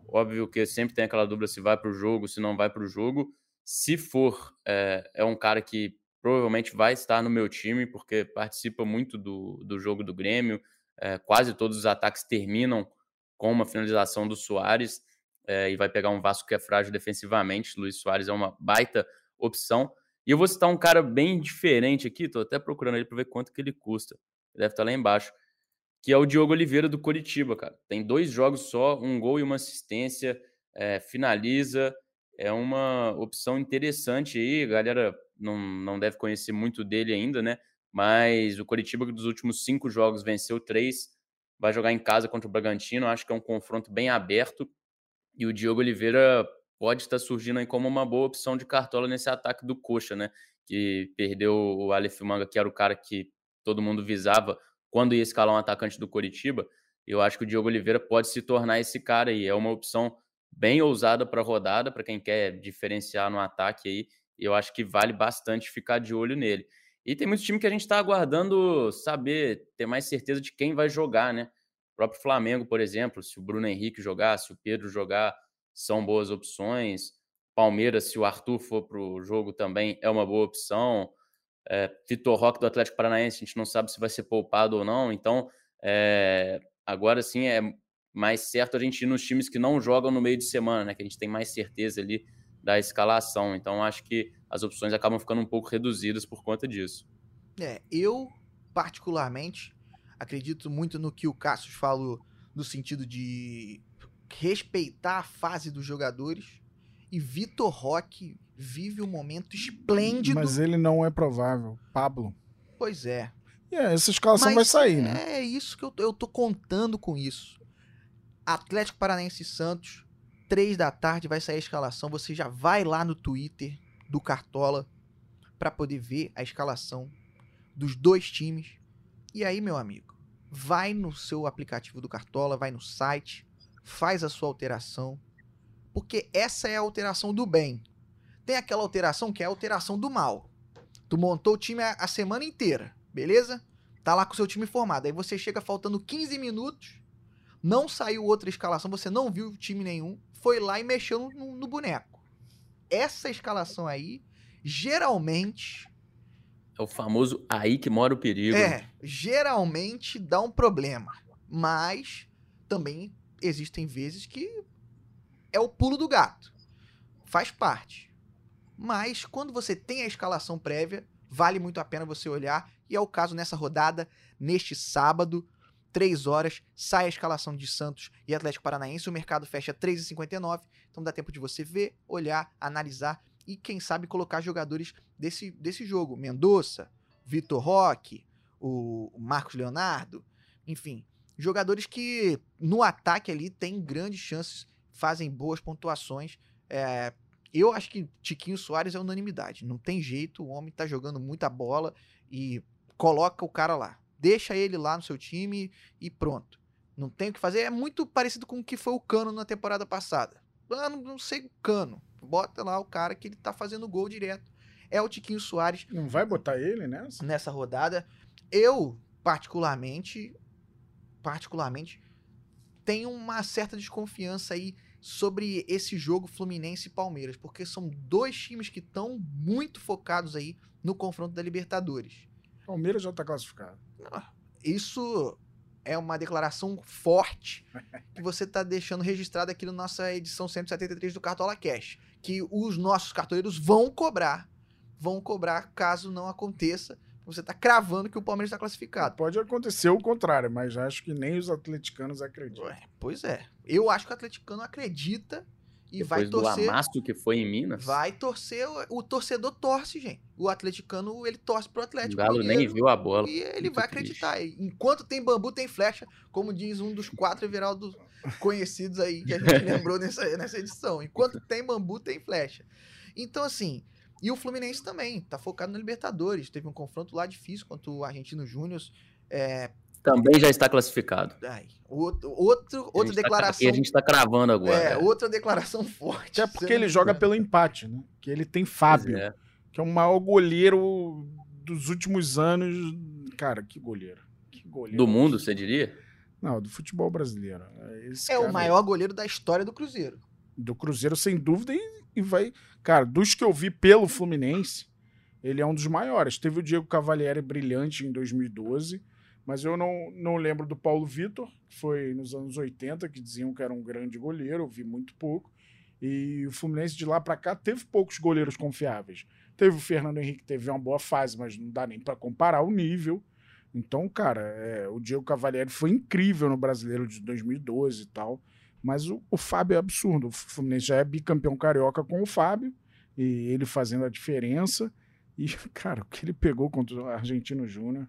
Óbvio que sempre tem aquela dúvida se vai para o jogo, se não vai para o jogo. Se for, é, é, um cara que provavelmente vai estar no meu time, porque participa muito do, do jogo do Grêmio. É, quase todos os ataques terminam com uma finalização do Soares é, e vai pegar um Vasco que é frágil defensivamente. Luiz Soares é uma baita opção. E eu vou citar um cara bem diferente aqui, tô até procurando ele para ver quanto que ele custa. Ele deve estar lá embaixo. Que é o Diogo Oliveira do Coritiba, cara. Tem dois jogos só, um gol e uma assistência, é, finaliza. É uma opção interessante aí. Galera não, não deve conhecer muito dele ainda, né? Mas o Coritiba, dos últimos cinco jogos, venceu três. Vai jogar em casa contra o Bragantino. Acho que é um confronto bem aberto. E o Diogo Oliveira pode estar surgindo aí como uma boa opção de cartola nesse ataque do Coxa, né? Que perdeu o Aleph Manga, que era o cara que todo mundo visava quando ia escalar um atacante do Coritiba. Eu acho que o Diogo Oliveira pode se tornar esse cara aí. É uma opção bem ousada para rodada, para quem quer diferenciar no ataque aí. Eu acho que vale bastante ficar de olho nele. E tem muito time que a gente está aguardando saber, ter mais certeza de quem vai jogar, né? O próprio Flamengo, por exemplo, se o Bruno Henrique jogar, se o Pedro jogar, são boas opções. Palmeiras, se o Arthur for para o jogo também, é uma boa opção. É, Vitor Roque do Atlético Paranaense, a gente não sabe se vai ser poupado ou não. Então, é, agora sim é mais certo a gente ir nos times que não jogam no meio de semana, né? Que a gente tem mais certeza ali da escalação. Então, acho que as opções acabam ficando um pouco reduzidas por conta disso. É, eu, particularmente, acredito muito no que o Cassius falou, no sentido de respeitar a fase dos jogadores. E Vitor Roque vive um momento esplêndido. Mas ele não é provável. Pablo. Pois é. E yeah, essa escalação Mas vai sair, né? É isso que eu, eu tô contando com isso. Atlético Paranaense e Santos, três da tarde vai sair a escalação. Você já vai lá no Twitter do Cartola para poder ver a escalação dos dois times. E aí, meu amigo, vai no seu aplicativo do Cartola, vai no site, faz a sua alteração, porque essa é a alteração do bem. Tem aquela alteração que é a alteração do mal. Tu montou o time a, a semana inteira, beleza? Tá lá com o seu time formado. Aí você chega faltando 15 minutos, não saiu outra escalação, você não viu time nenhum, foi lá e mexeu no, no boneco. Essa escalação aí, geralmente. É o famoso aí que mora o perigo. É, geralmente dá um problema. Mas também existem vezes que é o pulo do gato. Faz parte. Mas quando você tem a escalação prévia, vale muito a pena você olhar. E é o caso nessa rodada, neste sábado, 3 horas, sai a escalação de Santos e Atlético Paranaense. O mercado fecha 3h59. Então dá tempo de você ver, olhar, analisar e, quem sabe, colocar jogadores desse, desse jogo. Mendonça, Vitor Roque, o Marcos Leonardo, enfim jogadores que no ataque ali têm grandes chances, fazem boas pontuações. É, eu acho que Tiquinho Soares é unanimidade. Não tem jeito, o homem tá jogando muita bola e coloca o cara lá. Deixa ele lá no seu time e pronto. Não tem o que fazer. É muito parecido com o que foi o Cano na temporada passada. Ah, não, não sei o Cano. Bota lá o cara que ele tá fazendo gol direto. É o Tiquinho Soares. Não vai botar ele nessa? Nessa rodada. Eu, particularmente, particularmente, tenho uma certa desconfiança aí sobre esse jogo Fluminense e Palmeiras, porque são dois times que estão muito focados aí no confronto da Libertadores. Palmeiras já está classificado. Isso é uma declaração forte que você está deixando registrado aqui na nossa edição 173 do Cartola Cash, que os nossos cartoleiros vão cobrar, vão cobrar caso não aconteça você está cravando que o Palmeiras está classificado. Pode acontecer o contrário, mas acho que nem os atleticanos acreditam. Ué, pois é. Eu acho que o atleticano acredita e Depois vai torcer. do amasso que foi em Minas. Vai torcer. O, o torcedor torce, gente. O atleticano, ele torce pro Atlético. O Galo nem viu a bola. E ele Muito vai acreditar. Triste. Enquanto tem bambu, tem flecha, como diz um dos quatro Everaldo conhecidos aí que a gente lembrou nessa, nessa edição. Enquanto tem bambu, tem flecha. Então, assim, e o Fluminense também, tá focado na Libertadores. Teve um confronto lá difícil contra o Argentino Júnior. É... Também já está classificado. Ai, outro, outro, outra a declaração. Tá, a gente está cravando agora. É, é, outra declaração forte. É porque ele joga pelo empate, né? Que ele tem Fábio, é. que é o maior goleiro dos últimos anos, cara, que goleiro. Que goleiro. Do mundo, você diria? Não, do futebol brasileiro. Esse É o cara maior goleiro da história do Cruzeiro. Do Cruzeiro, sem dúvida, e, e vai. Cara, dos que eu vi pelo Fluminense, ele é um dos maiores. Teve o Diego Cavalieri brilhante em 2012, mas eu não, não lembro do Paulo Vitor, que foi nos anos 80, que diziam que era um grande goleiro, eu vi muito pouco. E o Fluminense de lá pra cá teve poucos goleiros confiáveis. Teve o Fernando Henrique, que teve uma boa fase, mas não dá nem pra comparar o nível. Então, cara, é, o Diego Cavalieri foi incrível no Brasileiro de 2012 e tal. Mas o, o Fábio é absurdo. O Fluminense já é bicampeão carioca com o Fábio, e ele fazendo a diferença. E, cara, o que ele pegou contra o Argentino Júnior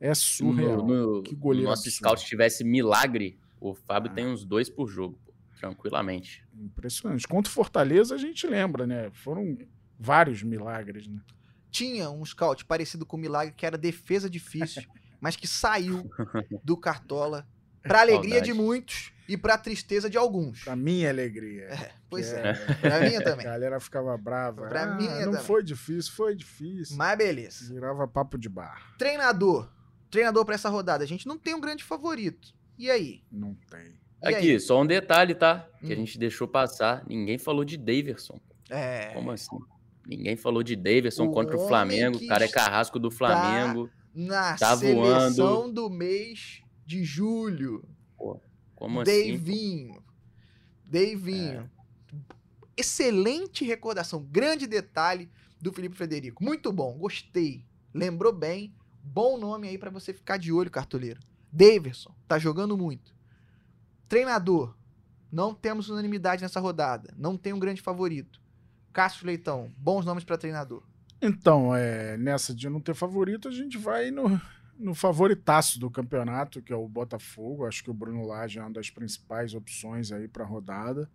é surreal. No, no, que goleiro no nosso scout tivesse milagre, o Fábio Ah. tem uns dois por jogo, pô, tranquilamente. Impressionante. Contra o Fortaleza, a gente lembra, né? Foram vários milagres, né? Tinha um scout parecido com o Milagre, que era defesa difícil, mas que saiu do Cartola pra alegria de muitos e pra tristeza de alguns. Pra minha alegria. Pois Que é, pra minha também. A galera ficava brava. Pra ah, mim não também. foi difícil, foi difícil. Mas beleza. Virava papo de bar. Treinador. Treinador pra essa rodada. A gente não tem um grande favorito. E aí? Não tem. E Aqui, aí? só um detalhe, tá? Que a Hum. gente deixou passar. Ninguém falou de Daverson. É. Como assim? Ninguém falou de Daverson O contra o Flamengo. O cara é carrasco do Flamengo. Na Tá seleção voando. do mês de julho. Como assim? pô? Davinho. Davinho. Excelente recordação. Grande detalhe do Felipe Frederico. Muito bom. Gostei. Lembrou bem. Bom nome aí pra você ficar de olho, cartoleiro. Daverson. Tá jogando muito. Treinador. Não temos unanimidade nessa rodada. Não tem um grande favorito. Cássio Leitão. Bons nomes pra treinador. Então, é, nessa de não ter favorito, a gente vai no, no favoritaço do campeonato, que é o Botafogo. Acho que o Bruno Lage é uma das principais opções aí para a rodada.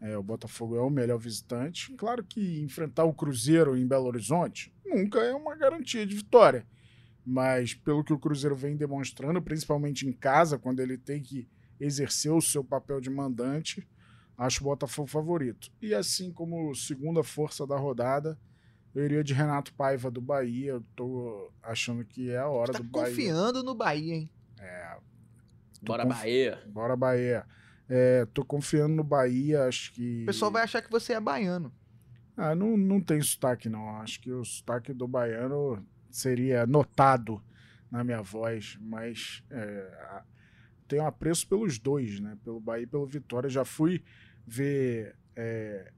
É, o Botafogo é o melhor visitante. Claro que enfrentar o Cruzeiro em Belo Horizonte nunca é uma garantia de vitória. Mas pelo que o Cruzeiro vem demonstrando, principalmente em casa, quando ele tem que exercer o seu papel de mandante, acho o Botafogo favorito. E assim como segunda força da rodada, eu iria de Renato Paiva do Bahia. Eu tô achando que é a hora Tá do Bahia. confiando no Bahia, hein? Tô Bora, confi- Bahia. Bora, Bahia. É, tô confiando no Bahia, acho que. O pessoal vai achar que você é baiano. Ah, não, não tem sotaque, não. Acho que o sotaque do baiano seria notado na minha voz, mas é, tenho apreço pelos dois, né? Pelo Bahia e pelo Vitória. Já fui ver é,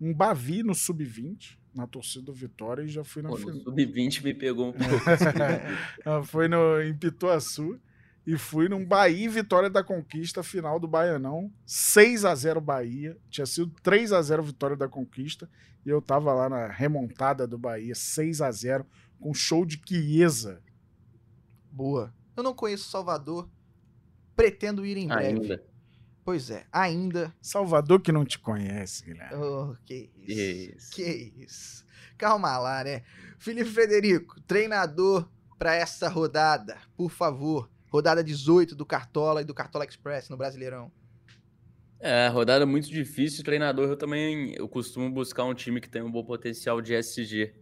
um Bavi no Sub-20, na torcida do Vitória, e já fui na Pô, no final. Sub-20 me pegou um pouco. Ah, Foi no, em Pituaçu e fui num Bahia e Vitória da Conquista, final do Baianão. 6 a 0 Bahia. Tinha sido 3 a 0 Vitória da Conquista. E eu tava lá na remontada do Bahia, 6 a 0 com show de Chiesa. Boa. Eu não conheço Salvador. Pretendo ir em breve. Ainda. Pois é, ainda. Salvador que não te conhece, Guilherme. Oh, que isso. Isso. Que isso. Calma lá, né? Felipe Frederico, treinador para essa rodada, por favor. Rodada 18 do Cartola e do Cartola Express no Brasileirão. É, rodada muito difícil. Treinador, eu também eu costumo buscar um time que tem um bom potencial de SG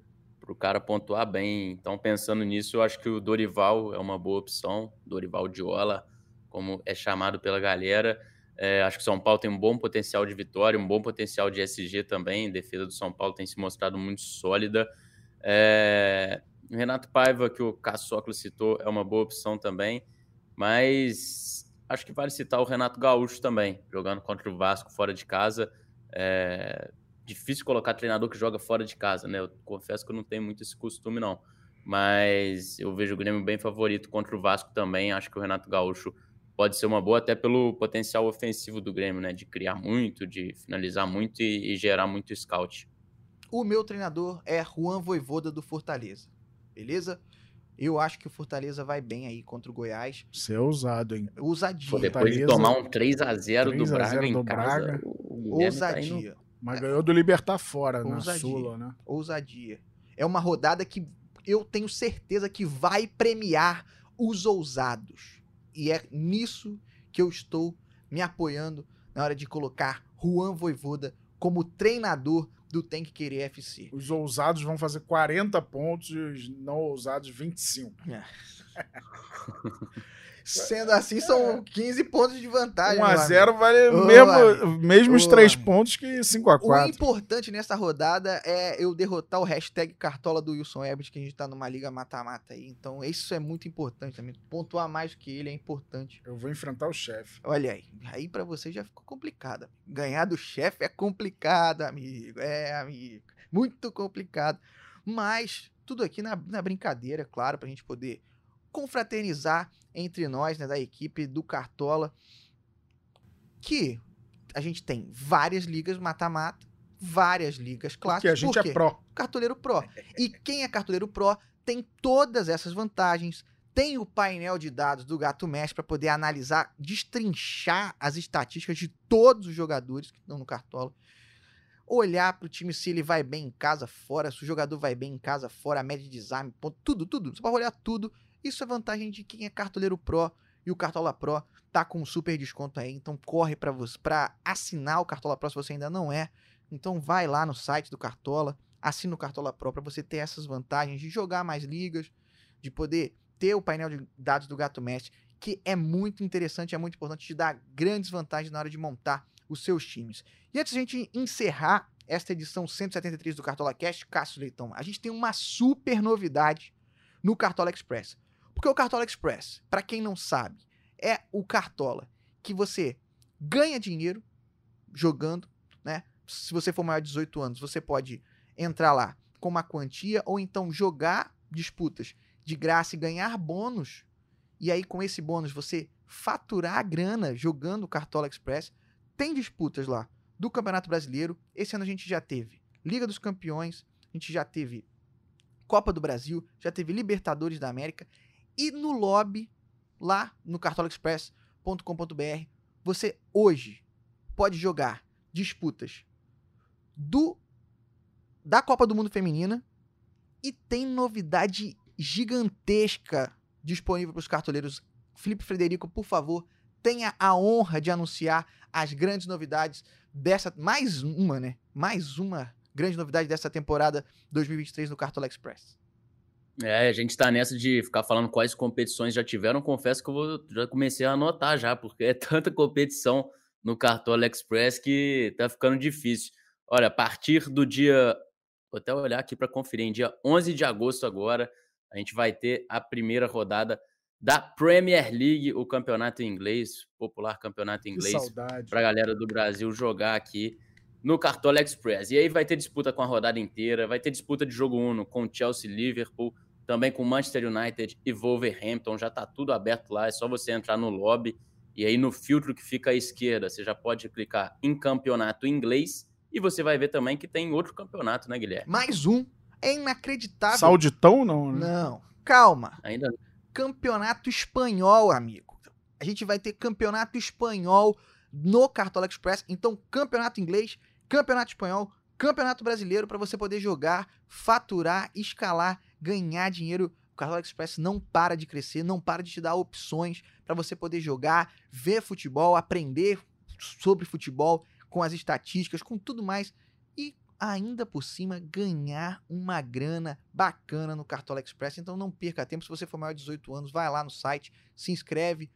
para o cara pontuar bem. Então, pensando nisso, eu acho que o Dorival é uma boa opção. Dorival Diola, como é chamado pela galera. É, acho que o São Paulo tem um bom potencial de vitória, um bom potencial de SG também. A defesa do São Paulo tem se mostrado muito sólida. É, o Renato Paiva, que o Sócrates citou, é uma boa opção também. Mas acho que vale citar o Renato Gaúcho também, jogando contra o Vasco fora de casa. É difícil colocar treinador que joga fora de casa, né? Eu confesso que eu não tenho muito esse costume, não. Mas eu vejo o Grêmio bem favorito contra o Vasco também. Acho que o Renato Gaúcho pode ser uma boa, até pelo potencial ofensivo do Grêmio, né? De criar muito, de finalizar muito e, e gerar muito scout. O meu treinador é Juan Voivoda do Fortaleza. Beleza? Eu acho que o Fortaleza vai bem aí contra o Goiás. Você é ousado, hein? Ousadia. Pô, depois de Fortaleza, tomar um 3 a 0 do 3 a 0 Braga em do casa, Braga. tá indo- Ousadia. Mas ganhou do Libertar fora na Ousadia. Sula, né? Ousadia. É uma rodada que eu tenho certeza que vai premiar os ousados. E é nisso que eu estou me apoiando na hora de colocar Juan Voivoda como treinador do Tem que Querer FC. Os ousados vão fazer 40 pontos e os não ousados 25. É. Sendo assim, são 15 pontos de vantagem. 1x0 vale Ô, mesmo, mesmo os 3 pontos que 5x4. O importante nessa rodada é eu derrotar o hashtag Cartola do Wilson Herbert, que a gente tá numa liga mata-mata aí. Então, isso é muito importante também. Pontuar mais do que ele é importante. Eu vou enfrentar o chefe. Olha aí. Aí para você já ficou complicado. Ganhar do chefe é complicado, amigo. É, amigo. Muito complicado. Mas tudo aqui na, na brincadeira, claro, pra gente poder confraternizar entre nós, né, da equipe do Cartola, que a gente tem várias ligas mata-mata, várias ligas clássicas. Porque a gente Por é pró. Cartoleiro pró. E quem é cartoleiro pró tem todas essas vantagens, tem o painel de dados do Gato Mestre para poder analisar, destrinchar as estatísticas de todos os jogadores que estão no Cartola. Olhar para o time se ele vai bem em casa, fora, se o jogador vai bem em casa, fora, a média de desarme, ponto, tudo, tudo. Você pode olhar tudo isso é vantagem de quem é cartoleiro Pro e o Cartola Pro tá com um super desconto aí, então corre para você para assinar o Cartola Pro se você ainda não é. Então vai lá no site do Cartola, assina o Cartola Pro para você ter essas vantagens de jogar mais ligas, de poder ter o painel de dados do Gato Mestre, que é muito interessante, é muito importante, te dá grandes vantagens na hora de montar os seus times. E antes de a gente encerrar esta edição 173 do Cartola Cast, Cássio Leitão, a gente tem uma super novidade no Cartola Express. Porque o Cartola Express, para quem não sabe, é o Cartola que você ganha dinheiro jogando, né? Se você for maior de 18 anos, você pode entrar lá com uma quantia ou então jogar disputas de graça e ganhar bônus. E aí com esse bônus você faturar a grana jogando o Cartola Express. Tem disputas lá do Campeonato Brasileiro. Esse ano a gente já teve Liga dos Campeões, a gente já teve Copa do Brasil, já teve Libertadores da América e no lobby, lá no cartolaexpress.com.br, você hoje pode jogar disputas do da Copa do Mundo Feminina e tem novidade gigantesca disponível para os cartoleiros. Felipe Frederico, por favor, tenha a honra de anunciar as grandes novidades dessa mais uma, né? Mais uma grande novidade dessa temporada 2023 no Cartola Express. É, a gente tá nessa de ficar falando quais competições já tiveram. Confesso que eu vou, já comecei a anotar já, porque é tanta competição no Cartola Express que tá ficando difícil. Olha, a partir do dia. Vou até olhar aqui para conferir. Em dia 11 de agosto, agora, a gente vai ter a primeira rodada da Premier League, o campeonato inglês, popular campeonato inglês, para a galera do Brasil jogar aqui no Cartola Express. E aí vai ter disputa com a rodada inteira, vai ter disputa de jogo 1 com Chelsea Liverpool, também com Manchester United e Wolverhampton, já está tudo aberto lá, é só você entrar no lobby e aí no filtro que fica à esquerda, você já pode clicar em campeonato inglês e você vai ver também que tem outro campeonato, né, Guilherme? Mais um. É inacreditável. Sauditão não, né? Não. Calma. Ainda não. Campeonato espanhol, amigo. A gente vai ter campeonato espanhol no Cartola Express. Então, campeonato inglês, campeonato espanhol, campeonato brasileiro para você poder jogar, faturar, escalar ganhar dinheiro. O Cartola Express não para de crescer, não para de te dar opções para você poder jogar, ver futebol, aprender sobre futebol, com as estatísticas, com tudo mais. E ainda por cima ganhar uma grana bacana no Cartola Express. Então não perca tempo. Se você for maior de 18 anos, vai lá no site, se inscreve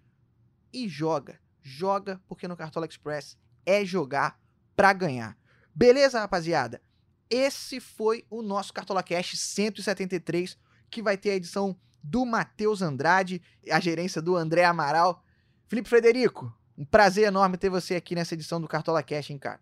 e joga. Joga porque no Cartola Express é jogar para ganhar. Beleza, rapaziada? Esse foi o nosso Cartola Cash 173, que vai ter a edição do Matheus Andrade, a gerência do André Amaral. Felipe Frederico, um prazer enorme ter você aqui nessa edição do Cartola Cash, hein, cara?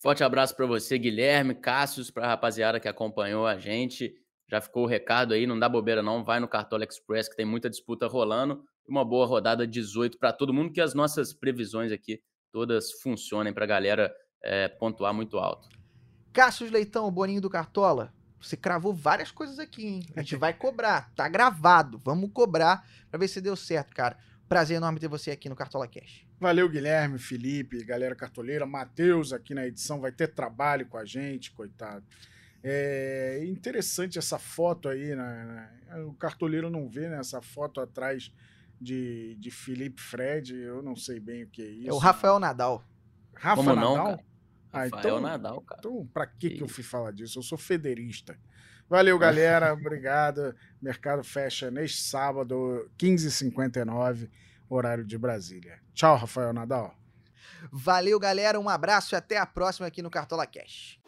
Forte abraço para você, Guilherme, Cássius, para a rapaziada que acompanhou a gente. Já ficou o recado aí, não dá bobeira não, vai no Cartola Express que tem muita disputa rolando. Uma boa rodada 18 para todo mundo, que as nossas previsões aqui todas funcionem para a galera é, pontuar muito alto. Cássio Leitão, o Boninho do Cartola, você cravou várias coisas aqui, hein? A gente vai cobrar, tá gravado. Vamos cobrar pra ver se deu certo, cara. Prazer enorme ter você aqui no Cartola Cash. Valeu, Guilherme, Felipe, galera cartoleira, Matheus aqui na edição, vai ter trabalho com a gente, coitado. É interessante essa foto aí, né? O cartoleiro não vê, né? Essa foto atrás de, de Felipe Fred, eu não sei bem o que é isso. É o Rafael Nadal. Rafa Como Nadal? Não, Ah, Rafael então, Nadal, cara. então pra que, que eu fui falar disso? Eu sou federista. Valeu, galera. Obrigado. Mercado fecha neste sábado, 15h59, horário de Brasília. Tchau, Rafael Nadal. Valeu, galera. Um abraço e até a próxima aqui no Cartola Cash.